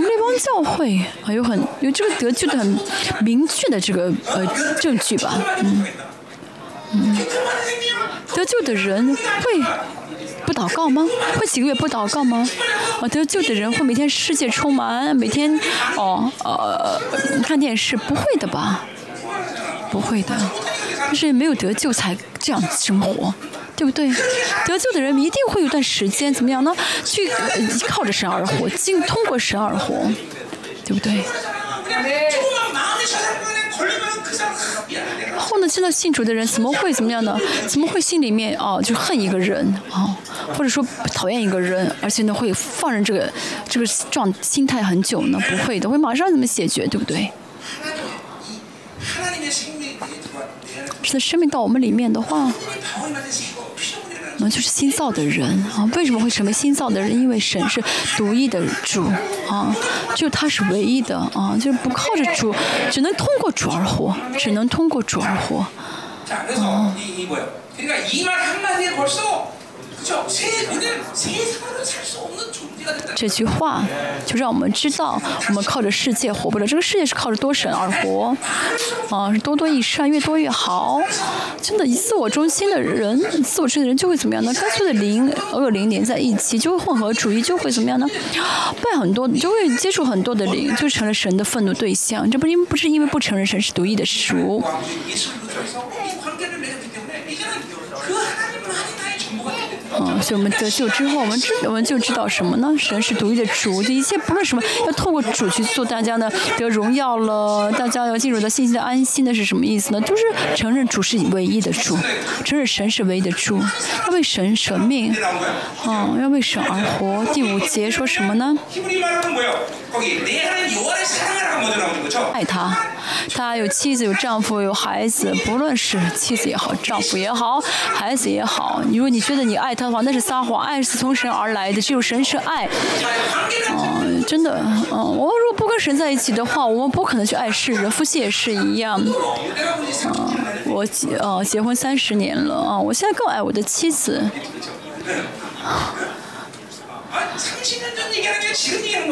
那帮教会啊，有很有这个得救的很明确的这个呃证据吧。嗯。嗯，得救的人会不祷告吗？会几个月不祷告吗？啊，得救的人会每天世界充满，每天哦呃看电视？不会的吧？不会的，是没有得救才这样生活，对不对？得救的人一定会有段时间怎么样呢？去依靠着神而活，经通过神而活，对不对？那的真的信主的人怎么会怎么样呢？怎么会心里面啊就恨一个人啊，或者说讨厌一个人，而且呢会放任这个这个状心态很久呢？不会的，会马上怎么解决，对不对？是的生命到我们里面的话。那就是新造的人啊！为什么会成为新造的人？因为神是独一的主啊，就他是唯一的啊，就是不靠着主，只能通过主而活，只能通过主而活，哦。这句话，就让我们知道，我们靠着世界活不了。这个世界是靠着多神而活，啊，是多多益善，越多越好。真的，以自我中心的人，自我中心的人就会怎么样呢？干脆的灵恶灵连在一起，就会混合主义，就会怎么样呢？拜很多，就会接触很多的灵，就成了神的愤怒对象。这不因不是因为不承认神是独一的主。嗯，所以我们得救之后，我们知我们就知道什么呢？神是独一的主，就一切不论什么，要透过主去做，大家呢得荣耀了，大家要进入到信心的安心的是什么意思呢？就是承认主是唯一的主，承认神是唯一的主，要为神舍命，嗯，要为神而活。第五节说什么呢？爱他。他有妻子，有丈夫，有孩子。不论是妻子也好，丈夫也好，孩子也好，如果你觉得你爱他的话，那是撒谎。爱是从神而来的，只有神是爱。嗯，真的，嗯，我们如果不跟神在一起的话，我们不可能去爱世人。夫妻也是一样。啊，我结，啊，结婚三十年了，啊，我现在更爱我的妻子。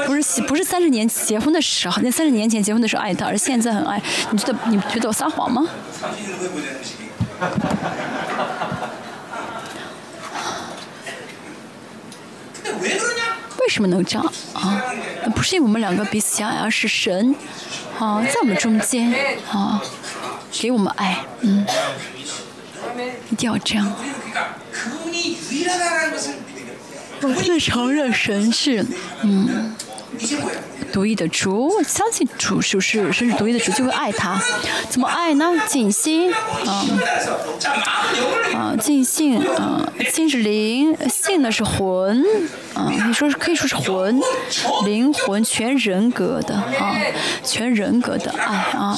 不是不是三十年结婚的时候那三十年前结婚的时候爱他而现在很爱你觉得你觉得我撒谎吗？为什么能这样啊？那不是因为我们两个彼此相爱而是神啊在我们中间啊给我们爱嗯。一定要这样。我最承认神是，嗯，独一的主，相信主就是，甚至独一的主就会爱他，怎么爱呢？尽心，啊，啊，尽性，啊，性是灵，性呢是魂，啊，你说可以说是魂，灵魂全人格的，啊，全人格的爱，啊。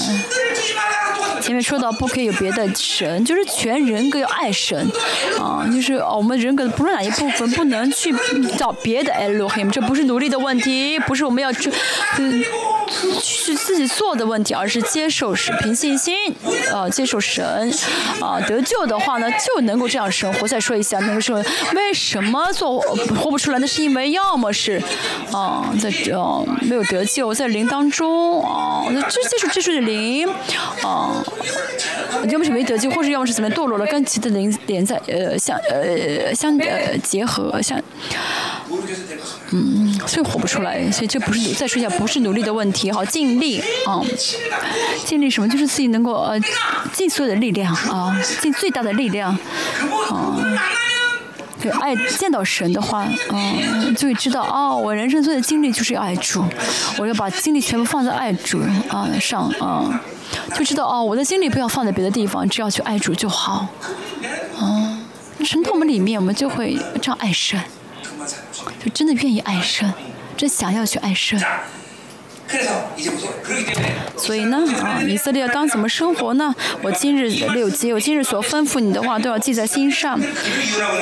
前面说到不可以有别的神，就是全人格要爱神，啊，就是哦我们人格不论哪一部分不能去找别的 Elohim，这不是努力的问题，不是我们要去，嗯，去自己做的问题，而是接受神，凭信心，啊，接受神，啊，得救的话呢，就能够这样生活。再说一下，那个时候为什么做活不出来？那是因为要么是，啊，在呃没有得救，在灵当中，啊，这接触接触的灵，啊。要么是没得救，或者要么是怎么堕落了，跟其他灵连在呃相呃相呃结合相，嗯所以活不出来所以就不是再说一下不是努力的问题好尽力啊尽力什么？就是自己能够呃尽所有的力量啊尽最大的力量啊。对爱见到神的话啊就会知道哦我人生最的经历就是要爱主我要把精力全部放在爱主啊上啊。就知道哦我的精力不要放在别的地方只要去爱主就好啊。神同我们里面我们就会这样爱神。就真的愿意爱神，真想要去爱神。所以呢，啊，以色列当怎么生活呢？我今日六节，我今日所吩咐你的话都要记在心上，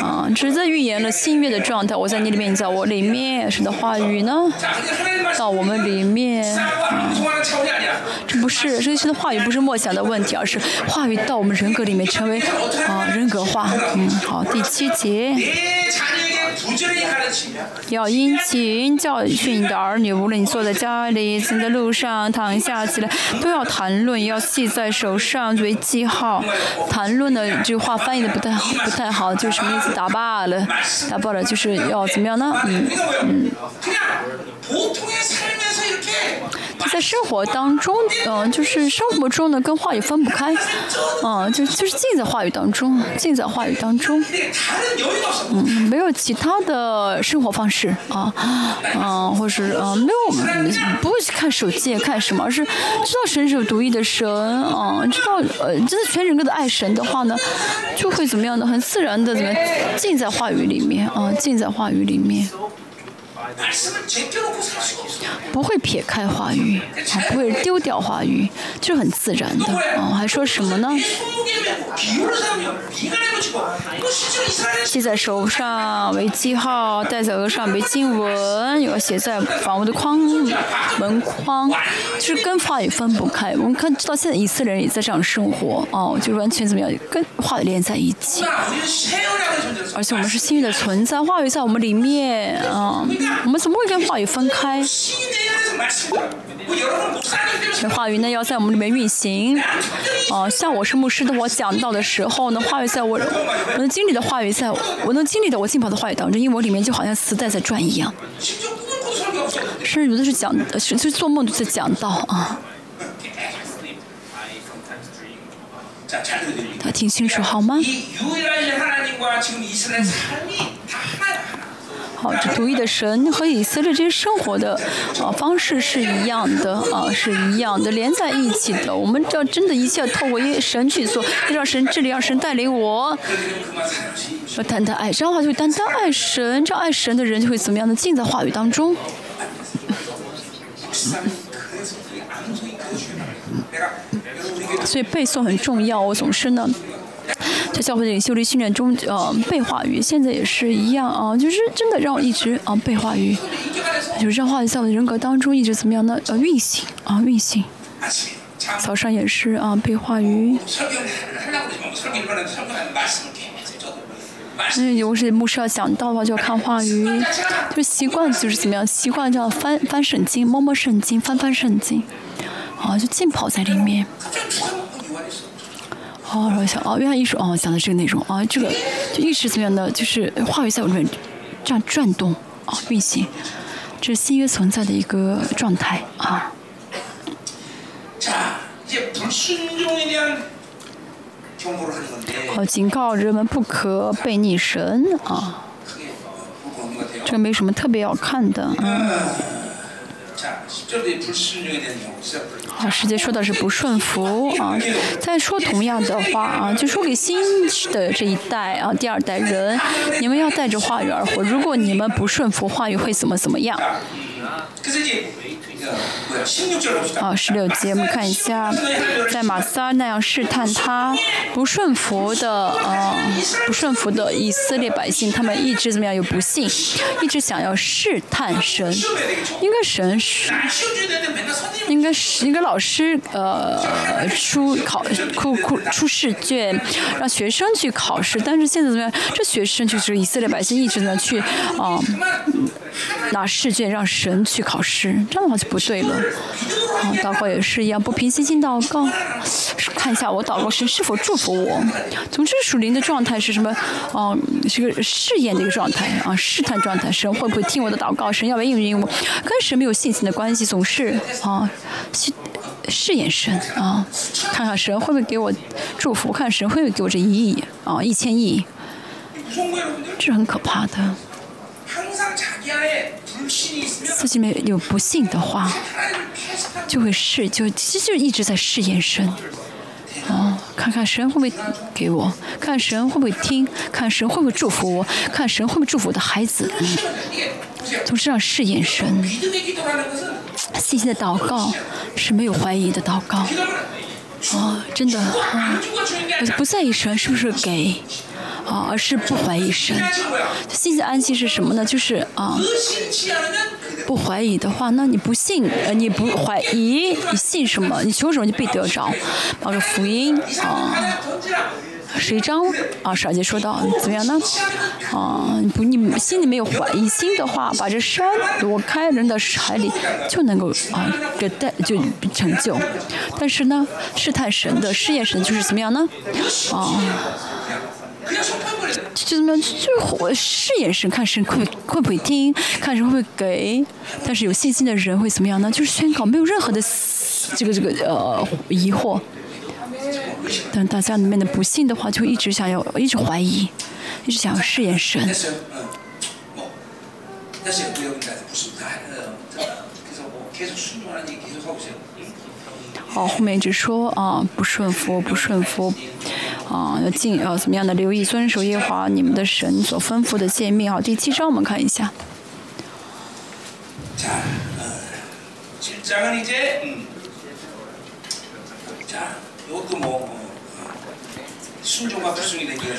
啊，直在预言了新月的状态。我在你里面，你在我里面，神的话语呢，到我们里面，啊，这不是这些的话语不是默想的问题，而是话语到我们人格里面成为啊人格化。嗯，好，第七节。要殷勤教训你的儿女，无论你坐在家里，行的路上、躺下起来，都要谈论，要系在手上作为记号。谈论的这句话翻译的不太好，不太好，就是什么意思？打罢了，打罢了，就是要怎么样呢？嗯，嗯在生活当中，嗯，就是生活中呢，跟话语分不开，嗯，就就是尽在话语当中，尽在话语当中，嗯，没有其他的生活方式啊，嗯，或是嗯，没有不会去看手机看什么，而是知道神是有独一的神啊，知道呃，真的全人格的爱神的话呢，就会怎么样的，很自然的怎么尽在话语里面啊，尽在话语里面。不会撇开话语，啊，不会丢掉话语，就很自然的，哦，还说什么呢？系在手上为记号，戴在额上为经文，有写在房屋的框、门框，就是跟话语分不开。我们看，到现在以色列人也在这样生活，哦，就完全怎么样，跟话语连在一起。而且我们是幸运的存在，话语在我们里面，啊。我们怎么会跟话语分开？这话语呢要在我们里面运行。哦像我是牧师的我讲到的时候呢话语在我能经历的话语在我能经历的我浸泡的话语当中因为我里面就好像磁带在转一样。甚至有的是讲甚至做梦都在讲到啊。他听清楚好吗？啊，这独一的神和以色列这些生活的啊方式是一样的啊，是一样的，连在一起的。我们要真的一切透过神去做，让神治理，让神带领我。说单单爱，这样的话就单单爱神，这样爱神的人就会怎么样的浸在话语当中。所以背诵很重要，我总是呢。在教会的领袖力训练中，呃，被话语，现在也是一样啊，就是真的让我一直啊被话语，就是让话语在我的人格当中一直怎么样呢？呃，运行啊，运行。早上也是啊，被话语。嗯有时牧师要讲道的话，就要看话语，就习惯就是怎么样，习惯这样翻翻圣经，摸摸圣经，翻翻圣经，啊，就浸泡在里面。哦，然后想哦，原来艺术哦，想的是个内容啊、哦，这个就意识怎么样的，就是话语在我这边这样转动啊、哦，运行，这是新约存在的一个状态啊。好，警告人们不可背逆神啊，这个没什么特别要看的啊。嗯啊，世界说的是不顺服啊，再说同样的话啊，就说给新的这一代啊，第二代人，你们要带着话语而活。如果你们不顺服话语，会怎么怎么样？哦，十六 节，我们看一下，在马撒那样试探他，不顺服的，呃，不顺服的以色列百姓，他们一直怎么样？有不信，一直想要试探神，应该神是，应该是应该老师，呃，出考出出出试卷，让学生去考试，但是现在怎么样？这学生就是以色列百姓，一直呢去，啊、拿试卷让神去考试，这样的话就。不对了，啊，祷告也是一样，不平心静祷告，看一下我祷告神是否祝福我。总之属灵的状态是什么？哦，是个试验的一个状态啊，试探状态，神会不会听我的祷告？神要不要应允我？跟神没有信心的关系，总是啊去试验神啊，看看神会不会给我祝福，看神会不会给我这一亿啊，一千亿，这是很可怕的。自己没有不信的话，就会试，就其实就一直在试验神，哦，看看神会不会给我，看神会不会听，看神会不会祝福我，看神会不会祝福我的孩子，总是让试验神。信心的祷告是没有怀疑的祷告，哦，真的，我不在意神是不是给。啊，而是不怀疑神，心心安息是什么呢？就是啊，不怀疑的话，那你不信，呃，你不怀疑，你信什么？你求什么就必得着，把这福音啊，谁章啊？上节说到怎么样呢？啊，不，你心里没有怀疑心的话，把这山挪开，扔到海里，就能够啊，这带就成就。但是呢，试探神的试验神就是怎么样呢？啊。就怎么样？就我试眼神，看神会会不会听，看神会不会给。但是有信心的人会怎么样呢？就是宣告，没有任何的这个这个呃疑惑。但大家里面的不信的话，就一直想要，一直怀疑，一直想要试眼神。好，后面一直说啊，不顺服，不顺服。啊，要尽要怎么样的留意遵守耶和华你们的神所吩咐的诫命。啊，第七章我们看一下。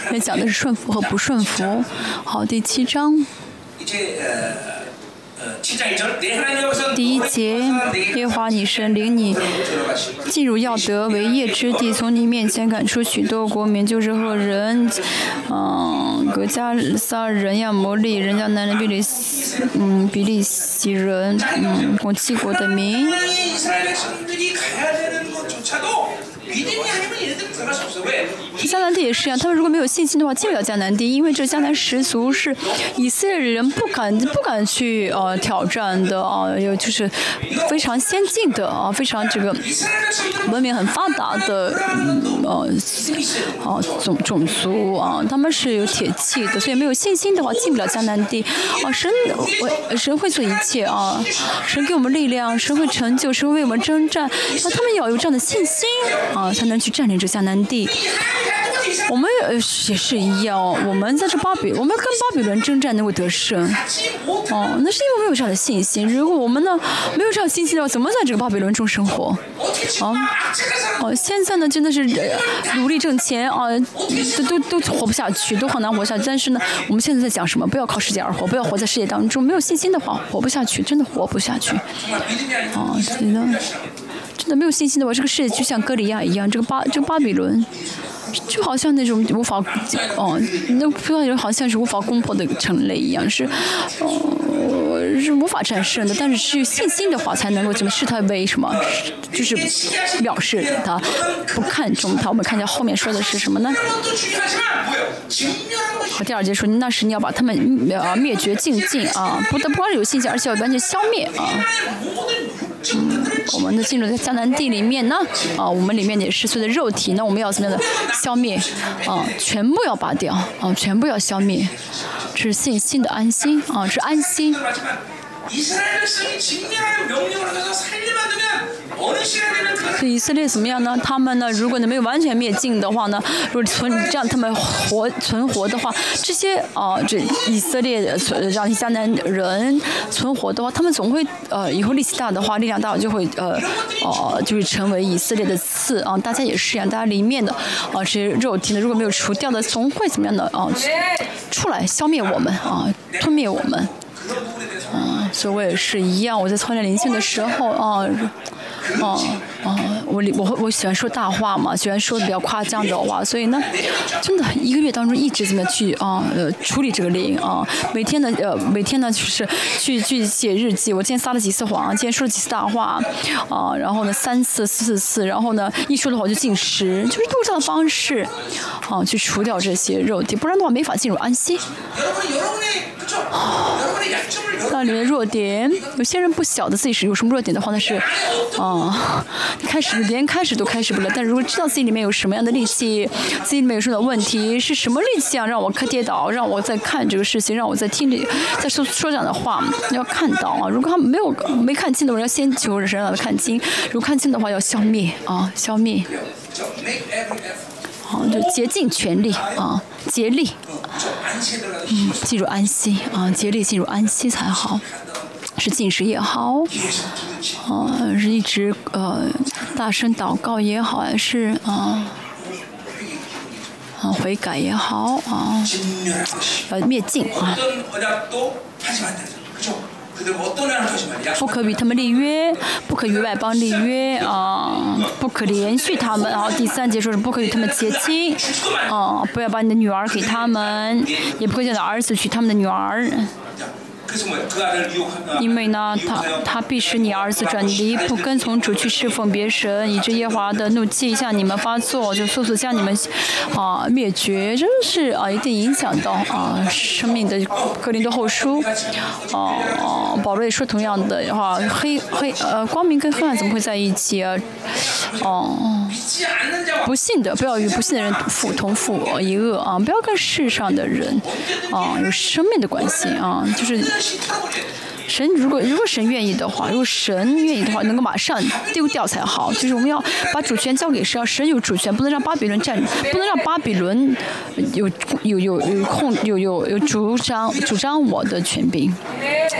那讲的是顺服和不顺服。好，第七章。第一节，耶华你神领你进入要得为业之地，从你面前赶出许多国民，就是和人，嗯，格加撒人、亚摩利人家男人比利，嗯，比利洗人，嗯，共七国的民。迦南地也是一样，他们如果没有信心的话，进不了迦南地，因为这迦南十族是以色列人不敢不敢去呃挑战的啊，有就是非常先进的啊，非常这个文明很发达的呃啊种种族啊，他们是有铁器的，所以没有信心的话，进不了迦南地。啊，神为神会做一切啊，神给我们力量，神会成就，神为我们征战，那他们要有这样的信心啊，才能去占领这迦南地。我们呃也是一样，我们在这巴比，我们跟巴比伦征战能够得胜，哦，那是因为没有这样的信心。如果我们呢没有这样信心的话，怎么在这个巴比伦中生活？啊，哦，现在呢真的是努力挣钱啊，都都都活不下去，都很难活下去。但是呢，我们现在在讲什么？不要靠世界而活，不要活在世界当中。没有信心的话，活不下去，真的活不下去。啊，真的，真的没有信心的话，这个世界就像哥利亚一样，这个巴这个巴比伦。就好像那种无法，哦，那不知道好像是无法攻破的城垒一样，是，哦，是无法战胜的。但是是有信心的话，才能够怎么视他为什么？就是表示他不看重他。我们看见后面说的是什么呢？和第二节说，那是你要把他们灭绝尽尽啊，不但不光有信心，而且要完全消灭啊。我们的进入在江南地里面呢，啊，我们里面也是所有的肉体，那我们要怎么样的消灭？啊，全部要拔掉，啊，全部要消灭，这是信心的安心，啊，是安心。这以色列怎么样呢？他们呢？如果你没有完全灭尽的话呢？如果存这样他们活存活的话，这些啊，这以色列存让迦南人存活的话，他们总会呃，以后力气大的话，力量大就会呃，哦，就是成为以色列的刺啊。大家也是一样，大家里面的啊这些肉体呢，如果没有除掉的，总会怎么样的啊？出来消灭我们啊，吞灭我们。嗯，所以我也是一样。我在操练灵性的时候，啊，啊啊，我我我喜欢说大话嘛，喜欢说的比较夸张的话，所以呢，真的一个月当中一直这么去啊呃处理这个灵啊，每天呢呃每天呢就是去去写日记，我今天撒了几次谎，今天说了几次大话，啊，然后呢三次四次，然后呢一说的话就进食，就是用这样的方式，啊去除掉这些肉体，不然的话没法进入安息。那里面弱点，有些人不晓得自己是有什么弱点的话，那是，啊，开始连开始都开始不了。但如果知道自己里面有什么样的力气，自己里面有什么问题，是什么力气啊，让我看跌倒，让我在看这个事情，让我在听这在说说这样的话，要看到啊。如果他没有没看清的话，要先求神让他看清；如果看清的话，要消灭啊，消灭。好，就竭尽全力啊，竭力，嗯，进入安息啊，竭力进入安息才好，是禁食也好，啊，是一直呃大声祷告也好，还是啊啊悔改也好啊，要灭尽啊，不可与他们立约，不可与外邦立约啊，不可连续他们。然后第三节说是不可与他们结亲，啊，不要把你的女儿给他们，也不会叫你儿子娶他们的女儿。因为呢，他他必使你儿子转离，不跟从主去侍奉别神，以致耶华的怒气向你们发作，就速速将你们啊灭绝，真是啊一定影响到啊生命的格林的后书。哦、啊、哦，保罗也说同样的话、黑黑呃光明跟黑暗怎么会在一起啊？哦、不信的不要与不信的人父同父一恶啊，不要跟世上的人啊有生命的关系啊，就是。神如果如果神愿意的话，如果神愿意的话，能够马上丢掉才好。就是我们要把主权交给神，神有主权，不能让巴比伦占，不能让巴比伦有有有有控有有有主张主张我的权柄。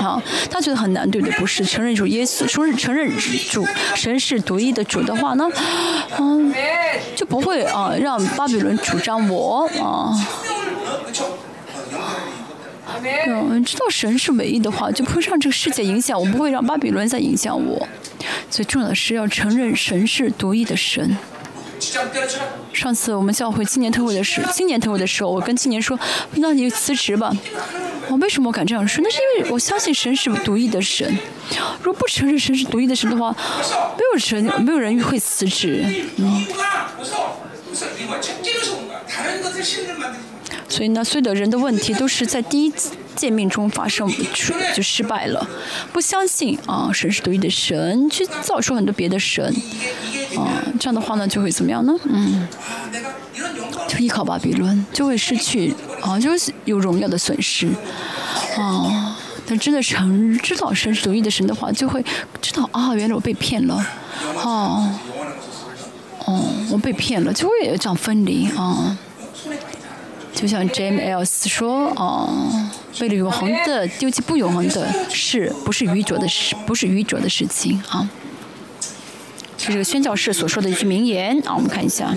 啊，他觉得很难，对不对？不是承认主耶稣，承认承认主神是独一的主的话呢，嗯，就不会啊让巴比伦主张我啊。嗯，知道神是唯一的话，就不会让这个世界影响我，不会让巴比伦再影响我。最重要的是要承认神是独一的神。上次我们教会今年特会的时，今年特会的时候，我跟青年说，那你辞职吧。我为什么敢这样说？那是因为我相信神是独一的神。如果不承认神是独一的神的话，没有人没有人会辞职。嗯。所以呢所有的人的问题都是在第一次见面中发生出 就失败了。不相信啊神是独一的神去造出很多别的神。啊这样的话呢就会怎么样呢？嗯。就依靠巴比伦就会失去啊就是有荣耀的损失。哦但真的成知道神是独一的神的话就会知道啊原来我被骗了。哦哦我被骗了就会有这样分离啊。就像 James Els 说，哦，为了永恒的丢弃不永恒的事，不是愚拙的事，不是愚拙的事情啊。这个宣教士所说的一句名言啊，我们看一下。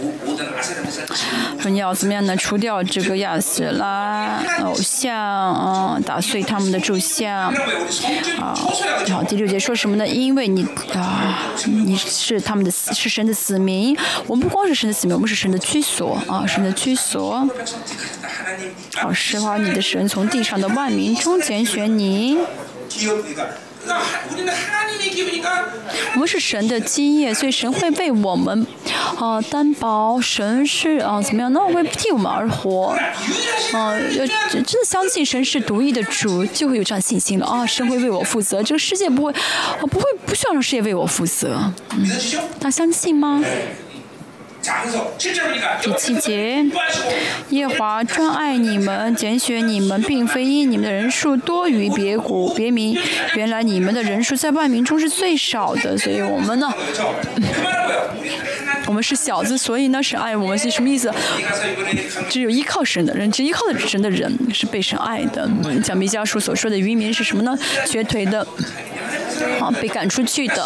说你要怎么样呢？除掉这个亚斯拉偶像啊，打碎他们的柱像。啊好，第六节说什么呢？因为你啊，你是他们的，是神的子民。我们不光是神的子民，我们是神的居所啊，神的居所。好，使华你的神从地上的万民中拣选你。我们是神的基业，所以神会为我们啊担保。神是啊怎么样？那会替我们而活。嗯，要真的相信神是独一的主，就会有这样信心了。啊，神会为我负责，这个世界不会，啊不会不需要让世界为我负责。嗯他相信吗？第七节，夜华专爱你们。拣选你们并非因你们的人数多于别谷。别名原来你们的人数在万名中是最少的，所以我们呢。我们是小子，所以呢是爱我们是什么意思？只有依靠神的人，只依靠的神的人是被神爱的。像米迦书所说的渔民是什么呢？瘸腿的，啊，被赶出去的，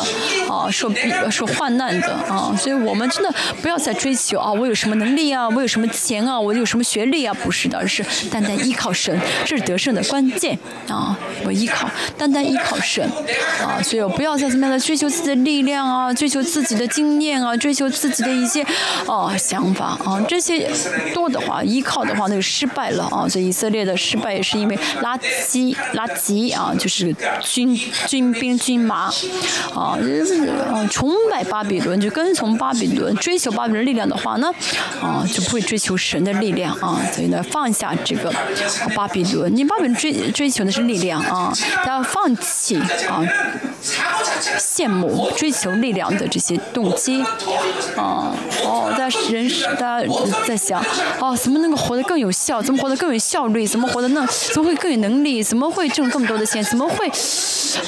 啊，受受患难的，啊，所以我们真的不要再追求啊，我有什么能力啊，我有什么钱啊，我有什么学历啊，不是的，而是单单依靠神，这是得胜的关键啊！我依靠，单单依靠神，啊，所以我不要再怎么样的追求自己的力量啊，追求自己的经验啊，追求自己。的一些哦想法啊，这些多的话，依靠的话那就失败了啊。所以以色列的失败也是因为垃圾垃圾啊，就是军军兵军马啊，啊崇拜巴比伦，就跟从巴比伦，追求巴比伦力量的话呢，啊就不会追求神的力量啊。所以呢，放下这个巴比伦，你巴比伦追追求的是力量啊，要放弃啊，羡慕追求力量的这些动机啊。哦，大家人大家在想，哦，怎么能够活得更有效？怎么活得更有效率？怎么活得那怎么会更有能力？怎么会挣更多的钱？怎么会，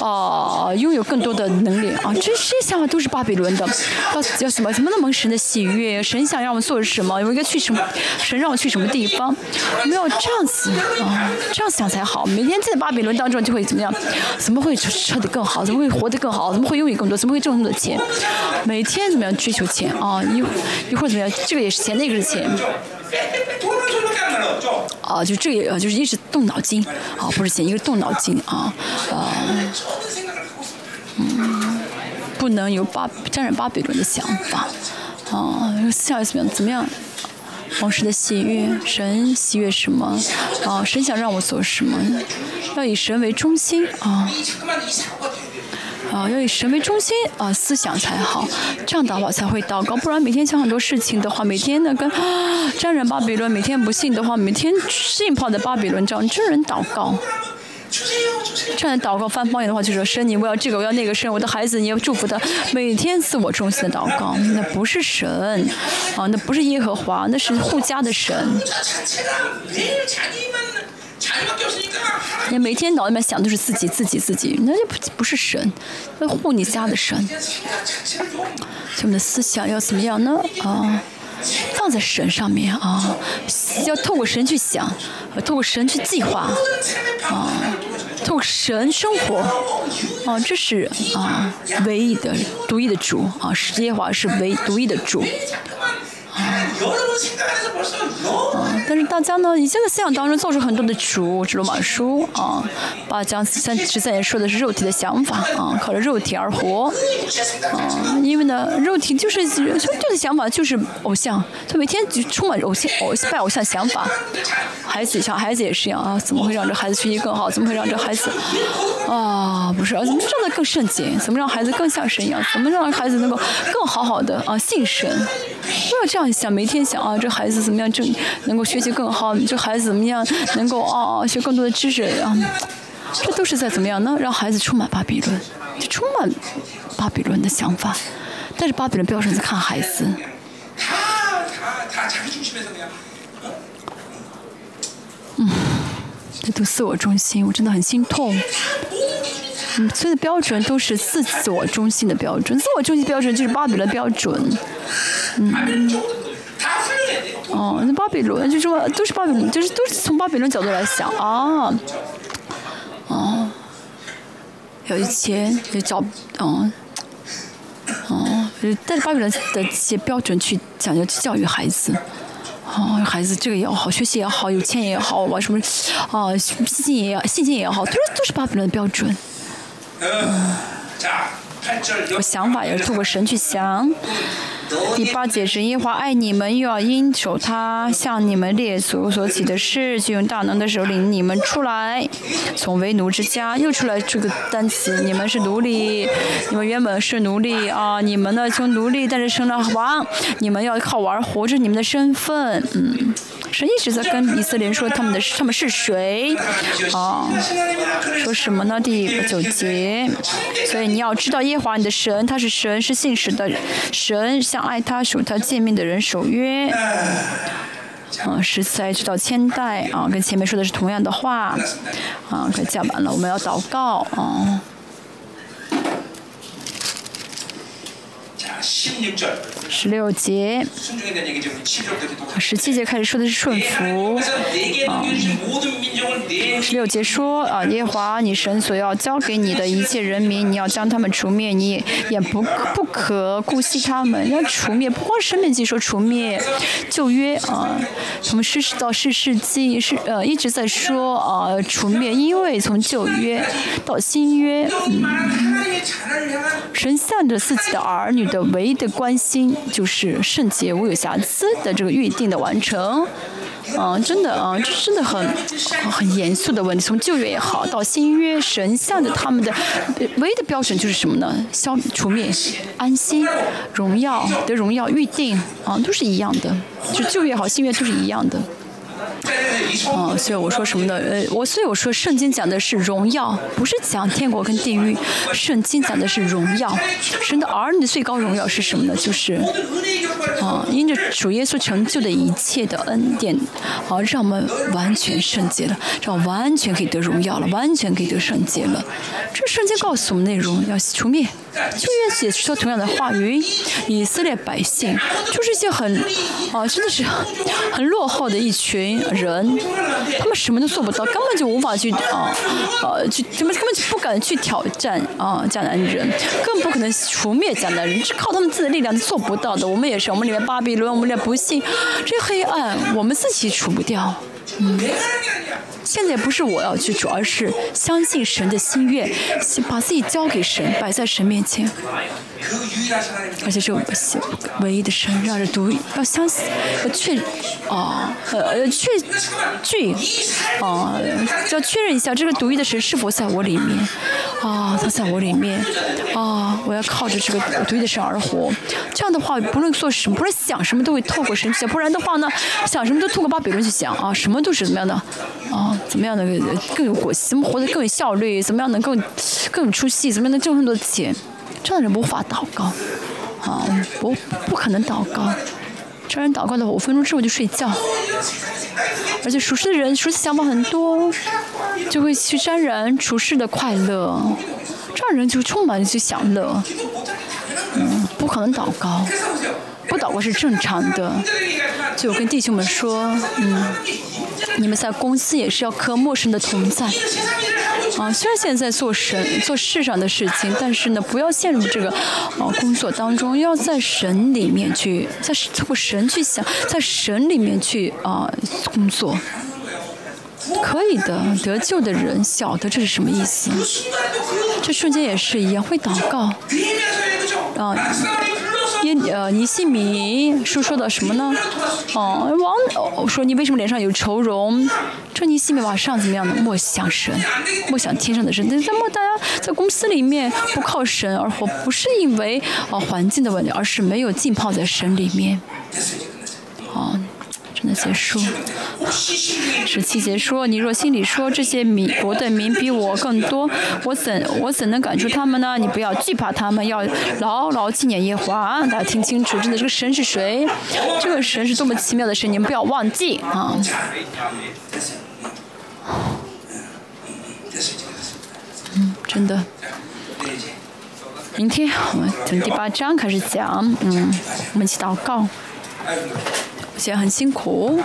啊、拥有更多的能力啊？这这些想法都是巴比伦的，要要什么？怎么能蒙神的喜悦？神想让我们做什么？我应该去什么？神让我去什么地方？我们要这样子啊，这样想才好。每天在巴比伦当中就会怎么样？怎么会吃得更好？怎么会活得更好？怎么会拥有更多？怎么会挣那么多钱？每天怎么样追求钱啊，一一会儿怎么样？这个也是钱，那个是钱。啊，就这个，就是一直动脑筋啊，不是钱，一个动脑筋啊，啊，嗯，不能有巴沾染巴比伦的想法啊，思想怎么样？怎么样？王室的喜悦，神喜悦什么？啊，神想让我做什么？要以神为中心啊。啊，要以神为中心啊，思想才好，这样祷告才会祷告，不然每天想很多事情的话，每天呢跟、啊、沾染巴比伦，每天不信的话，每天浸泡在巴比伦这样真人祷告。这样祷告翻方言的话，就是神，你我要这个，我要那个神，我的孩子，你要祝福他，每天自我中心的祷告，那不是神，啊，那不是耶和华，那是护家的神。你每天脑里面想的是自己，自己，自己。那就不是神，那护你家的神。所以我们的思想要怎么样呢？啊，放在神上面啊，要透过神去想，透过神去计划啊，透过神生活啊。这是啊，唯一的、独一的主啊。耶和华是唯独一的主。啊！但是大家呢，以前的思想当中做出很多的主，知道马书啊，把将三十三年说的是肉体的想法啊，靠着肉体而活啊，因为呢，肉体就是就是想法就是偶像，他每天就充满偶像偶像偶像想法，孩子小孩子也是一样啊，怎么会让这孩子学习更好？怎么会让这孩子啊不是怎么让他更圣洁？怎么让孩子更像神一样？怎么让孩子能够更好好的啊信神？要这样。想每天想啊，这孩子怎么样就能够学习更好。这孩子怎么样能够啊啊学更多的知识啊？这都是在怎么样呢？让孩子充满巴比伦，就充满巴比伦的想法。但是巴比伦标准在看孩子。嗯，这都自我中心，我真的很心痛。所有的标准都是自我中心的标准，自我中心标准就是巴比伦标准，嗯，哦，那巴比伦就是说都是巴比伦，就是都是从巴比伦角度来想啊，哦、有一千就找，哦、哦，就带着巴比伦的这些标准去讲究去教育孩子，哦，孩子这个也好，学习也好，有钱也好，玩什么，哦，信心也要，信心也好，都是都是巴比伦的标准。我想法也是透过神去想。第八节是耶华爱你们，又要因守他向你们列祖所起的事，就用大能的手领你们出来，从为奴之家又出来。这个单词，你们是奴隶，你们原本是奴隶啊，你们呢从奴隶，但是成了王，你们要靠玩活着你们的身份。嗯，神一直在跟以色列人说他们的他们是谁啊？说什么呢？第九节，所以你要知道耶华你的神他是神，是信实的神。爱他、守他见面的人守约。嗯，十次直到千代啊，跟前面说的是同样的话啊，快讲完了，我们要祷告啊。十六节，十七节开始说的是顺服。啊，十六节说啊，耶和华你神所要交给你的一切人民，你要将他们除灭，你也不不可顾惜他们，要除灭。不光是命记说除灭，旧约啊，从世世到世世纪是呃一直在说啊除灭，因为从旧约到新约，嗯、神向着自己的儿女的唯一的关心。就是圣洁无有瑕疵的这个预定的完成。嗯，真的啊，这真的很很严肃的问题。从旧约也好，到新约，神像的他们的唯一的标准就是什么呢？消除灭、安心、荣耀的荣耀预定啊，都是一样的。就旧约也好，新约都是一样的。哦所以我说什么呢？呃我所以我说圣经讲的是荣耀不是讲天国跟地狱。圣经讲的是荣耀。神的儿女最高荣耀是什么呢？就是啊因着主耶稣成就的一切的恩典而让我们完全圣洁了这完全可以得荣耀了完全可以得圣洁了。这圣经告诉我们内容要除灭。就愿写出同样的话语，以色列百姓就是一些很啊，真的是很落后的一群人，他们什么都做不到，根本就无法去啊呃去，他们根本就不敢去挑战啊迦南人，更不可能除灭迦南人，是靠他们自己的力量是做不到的。我们也是，我们里面巴比伦，我们里面不信，这黑暗我们自己除不掉。嗯，现在不是我要去主，而是相信神的心愿，把自己交给神，摆在神面而且是唯一唯一的神，让人独要相信，要确啊，呃确确，啊，要确认一下这个独一的神是否在我里面，啊，他在我里面，啊，我要靠着这个独一的神而活。这样的话，不论做什么，不论想什么，都会透过神去想。不然的话呢，想什么都透过把百论去想啊，什么都是怎么样的，啊，怎么样的更有果效，怎么活得更有效率，怎么样能更更有出息，怎么样能挣很多钱。这样的人无法祷告，啊，不不可能祷告。这样人祷告的话，五分钟之后就睡觉，而且熟识的人熟识想法很多，就会去沾染处世的快乐，这样人就充满去享乐，嗯，不可能祷告，不祷告是正常的，就跟弟兄们说，嗯，你们在公司也是要和陌生的同在，啊，虽然现在做神、做事上的事情，但是呢，不要陷入这个，啊，工作当中，要在神里面去，在做神去想，在神里面去啊工作，可以的，得救的人晓得这是什么意思，这瞬间也是一样会祷告，啊。呃，尼西米说说的什么呢？哦，王说你为什么脸上有愁容？说尼西米瓦上怎么样呢？莫想神，莫想天上的神。但是莫大家在公司里面不靠神而活，不是因为呃环境的问题，而是没有浸泡在神里面。哦。真的结束。十七节说：“你若心里说这些民国的民比我更多，我怎我怎能赶出他们呢？你不要惧怕他们，要牢牢纪念耶和华。”大家听清楚，真的这个神是谁？这个神是多么奇妙的神，你们不要忘记啊！嗯，真的。明天我们从第八章开始讲，嗯，我们一起祷告。现在很辛苦。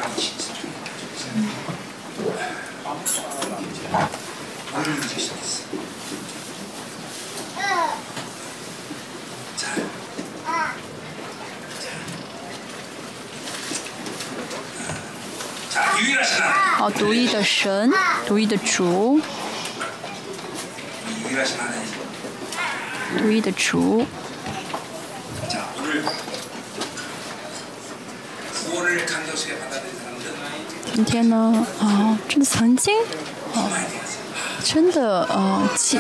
哦，独一的神，独一的主，独一的主。今天呢，啊，真的曾经，啊，真的啊，记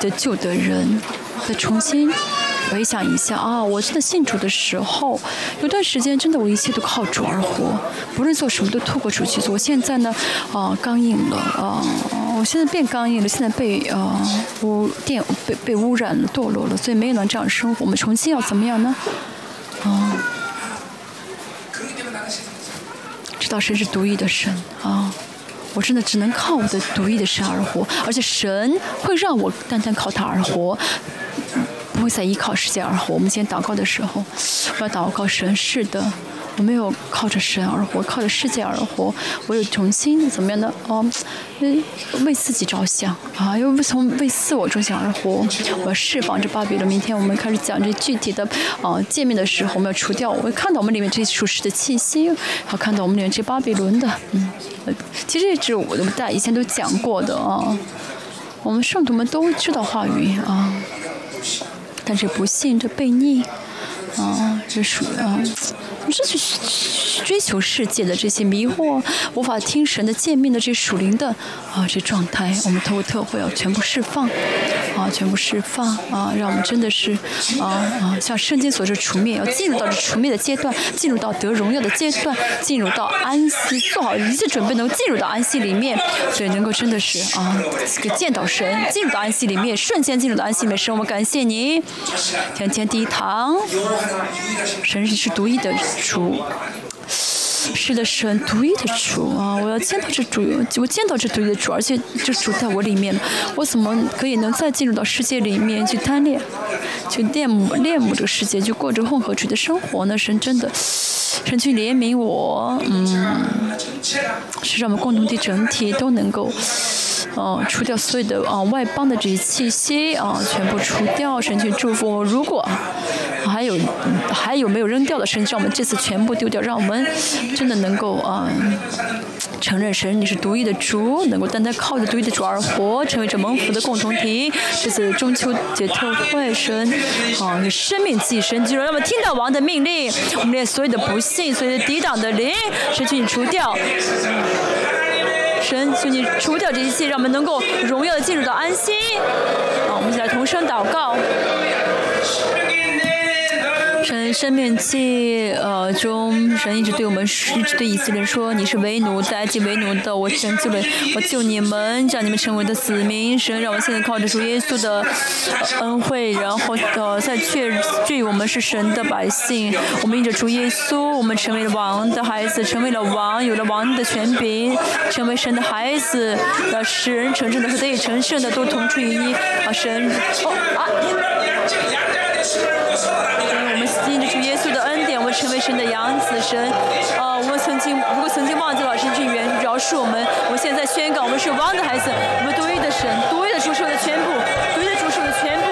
得救的人，再重新回想一下啊，我真的信主的时候，有段时间真的我一切都靠主而活，不论做什么都透过主去做。我现在呢，啊，刚硬了，啊，我现在变刚硬了，现在被呃污电被被污染了，堕落了，所以没有能这样生活。我们重新要怎么样呢？啊道神是独一的神啊，我真的只能靠我的独一的神而活，而且神会让我单单靠他而活，不会再依靠世界而活。我们今天祷告的时候，我要祷告神是的。我没有靠着神而活，靠着世界而活，我有重新怎么样的哦，为，为自己着想啊，又从为自我着想而活。我要释放这巴比伦。明天我们开始讲这具体的啊界面的时候，我们要除掉，我会看到我们里面这些属实的气息，好看到我们里面这巴比伦的，嗯，其实这我们大家以前都讲过的啊，我们圣徒们都知道话语啊，但是不信这悖逆啊，这属啊。是去追求世界的这些迷惑，无法听神的见面的这属灵的啊这状态，我们透过特会要全部释放啊，全部释放啊，让我们真的是啊啊像圣经所说除灭，要进入到这除灭的阶段，进入到得荣耀的阶段，进入到安息，做好一切准备，能进入到安息里面，所以能够真的是啊个见到神，进入到安息里面，瞬间进入到安息里面，神我们感谢您，天天第一堂，神是独一的。主，是的，神独一的主啊！我要见到这主，我见到这独一的主，而且这主在我里面，我怎么可以能再进入到世界里面去贪恋，去恋慕恋慕这个世界，就过着混合主的生活呢？神真的，神去怜悯我，嗯，是让我们共同体整体都能够。哦，除掉所有的啊外邦的这些气息啊，全部除掉，神去祝福。如果还有还有没有扔掉的神，让我们这次全部丢掉，让我们真的能够啊承认神你是独一的主，能够单单靠着独一的主而活，成为这蒙福的共同体。这次中秋节特会，神啊，你生命寄生，就让我们听到王的命令，我们连所有的不幸、所有的抵挡的灵，神去你除掉。神，求你除掉这一切，让我们能够荣耀的进入到安息。好，我们一起来同声祷告。生命记呃中，神一直对我们，一直对以色列说：“你是为奴，在埃及为奴的，我拯救了，我救你们，叫你们成为的子民。”神让我现在靠着主耶稣的恩惠，然后呃再确据我们是神的百姓。我们因着主耶稣，我们成为了王的孩子，成为了王，有了王的权柄，成为神的孩子。呃，使人成圣的和得以成圣的都同出于一。啊，神哦啊。神的养子神。啊，我们曾经如果曾经忘记了，神去原饶恕我们。我现在宣告，我们是王的孩子，我们独一的神，独一的主，是我的全部，独一的主，是我的全部。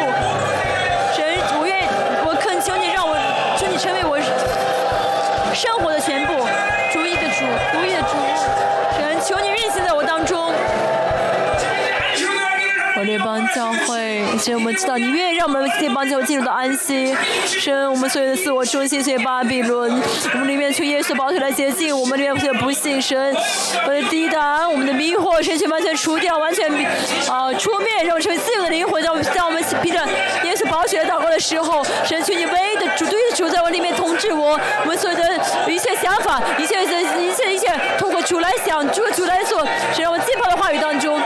神，我愿，我恳求你，让我，求你成为我生活的教会，神，我们知道你愿意让我们这帮教会进入到安息。神，我们所有的自我中心，所有巴比伦，我们里面求耶稣保守来洁净，我们里面所有不信神，我的抵挡，我们的迷惑，神去完全除掉，完全啊出面，让我成为自由的灵魂。在我们在我们披着耶稣宝血祷告的时候，神求你唯一的主对的主在我里面统治我，我们所有的一切想法，一切一切一切一切通过主来想，通过主来做，神让我浸泡的话语当中。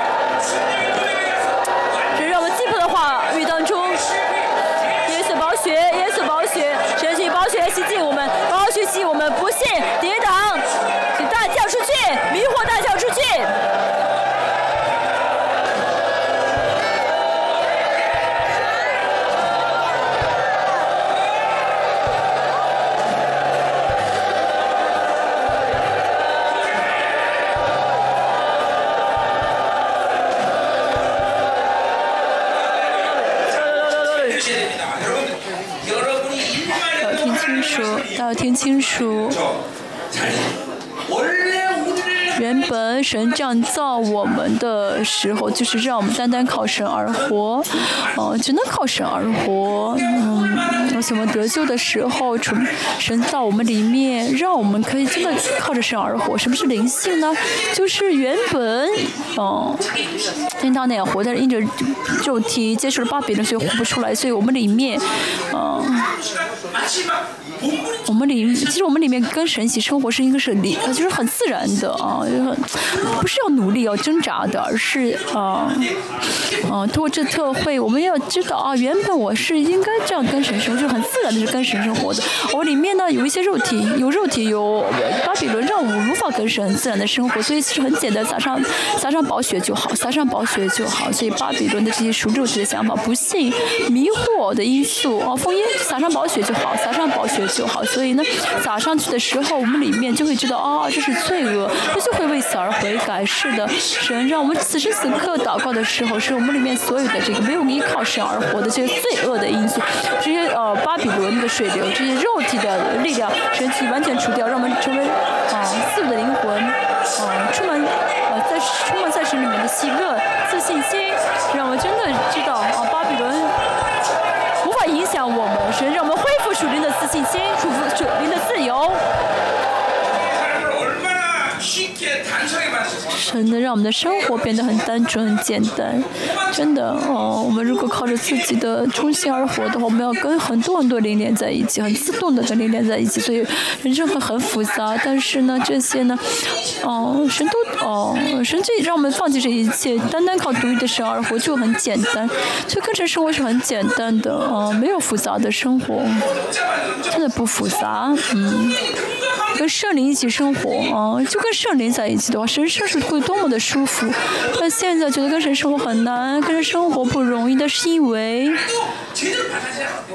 清楚。原本神这样造我们的时候，就是让我们单单靠神而活，哦，只能靠神而活。嗯，而且我们得救的时候，从神造我们里面，让我们可以真的靠着神而活。什么是灵性呢？就是原本，哦，天堂那样活，但是因着肉体接触了巴比伦，所以活不出来。所以我们里面，嗯。我们里其实我们里面跟神一起生活是应该是理，就是很自然的啊，就是很不是要努力要挣扎的，而是啊啊通过这特会，我们要知道啊，原本我是应该这样跟神生活，就是很自然的是跟神生活的。我里面呢有一些肉体，有肉体有巴比伦让我无法跟神自然的生活，所以其实很简单，撒上撒上宝血就好，撒上宝血就好。所以巴比伦的这些属肉体的想法、不信、迷惑的因素啊，封印撒上宝血就好，撒上宝血就好。所以呢，撒上去的时候，我们里面就会知道，哦，这是罪恶，我就会为此而悔改。是的，神让我们此时此刻祷告的时候，是我们里面所有的这个没有依靠神而活的这些罪恶的因素，这些呃巴比伦的水流，这些肉体的力量，神去完全除掉，让我们成为啊自由的灵魂，啊充满呃在充满在神里面的喜乐、属灵的自信心。能让我们的生活变得很单纯、很简单。真的哦，我们如果靠着自己的中心而活的话，我们要跟很多很多灵连在一起，很自动的跟灵连在一起，所以人生会很复杂。但是呢，这些呢，哦，神都哦，神就让我们放弃这一切，单单靠独一的神而活就很简单。所以跟着生活是很简单的哦，没有复杂的生活，真的不复杂，嗯。跟圣灵一起生活啊，就跟圣灵在一起的话，神圣是会多么的舒服。但现在觉得跟神生活很难，跟神生活不容易，但是因为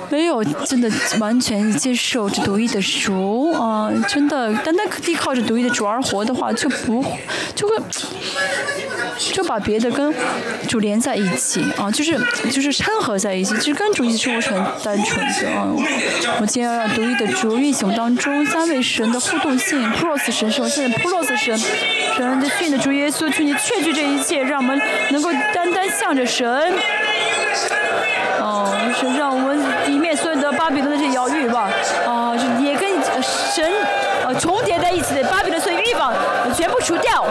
没有真的完全接受这独一的主啊，真的单单依靠着独一的主而活的话，就不就会就把别的跟主连在一起啊，就是就是掺和在一起，就是跟主一起生活是很单纯的啊。我今天要让独一的主运行当中三位神的互动性，Pros 神是我现在 Pros 神神的训的主耶稣，求你确据这一切，让我们能够单单向着神。是让我们里面所有的巴比伦的这些摇欲望，啊，就也跟神呃重叠在一起的巴比伦所有欲望全部除掉。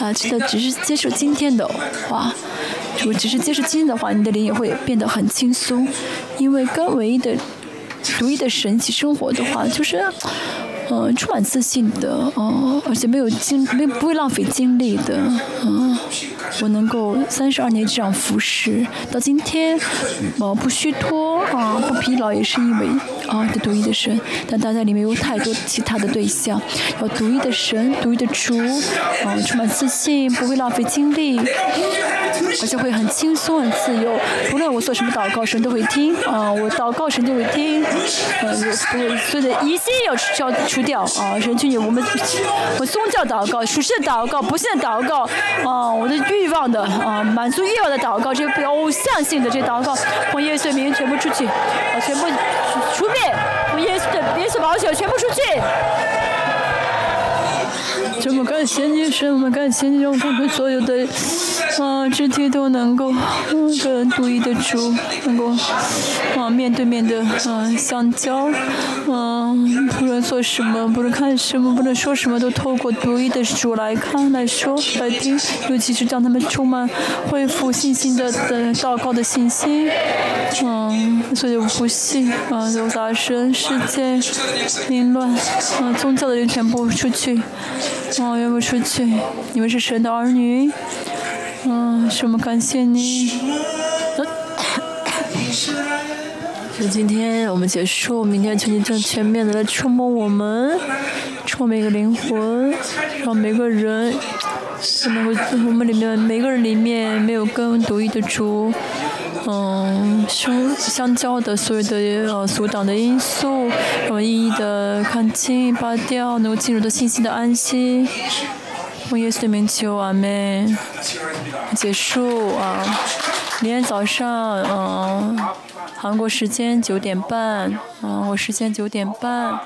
啊，记得只是接受今天的话，如果只是接受今天的话，你的灵也会变得很轻松，因为跟唯一的、独一的神一起生活的话，就是。嗯，充满自信的，哦，而且没有精，没不会浪费精力的，嗯，我能够三十二年这样服侍，到今天，呃，不虚脱，啊，不疲劳，也是因为啊，的独一的神。但大家里面有太多其他的对象，有独一的神，独一的主，啊，充满自信，不会浪费精力，而且会很轻松、很自由。不论我做什么祷告，神都会听，啊，我祷告神就会听，呃，不会所有的疑心要要除。掉啊！神去你，我们我宗教祷告、属实的祷告、不信的祷告啊！我的欲欲望的啊，满足欲望的祷告，这些偶像性的这祷告，从耶稣名全部出去，啊，全部除灭！从耶稣的耶稣宝血全部出去！这么感谢你，神，我们感谢你，让我们所有的啊肢体都能够跟独一的主能够啊面对面的啊相交，嗯，不论做什么，不论看什么，不论说什么，都透过独一的主来看来说来听，尤其是让他们充满恢复信心的的祷告的信心，嗯，所以我不信啊，有大声世界凌乱啊，宗教的人全部出去。哦，要不出去？你们是神的儿女，嗯，是我们感谢你。就今天我们结束，明天求你正全面的来触摸我们，触摸每个灵魂，让每个人我们，我们里面每个人里面没有跟独一的主。嗯，相相交的所有的呃阻挡的因素，我们一一的看清、拔掉，能够进入的信心的安息。我耶稣名求完美结束啊！明天早上嗯，韩国时间九点半，嗯，我时间九点半。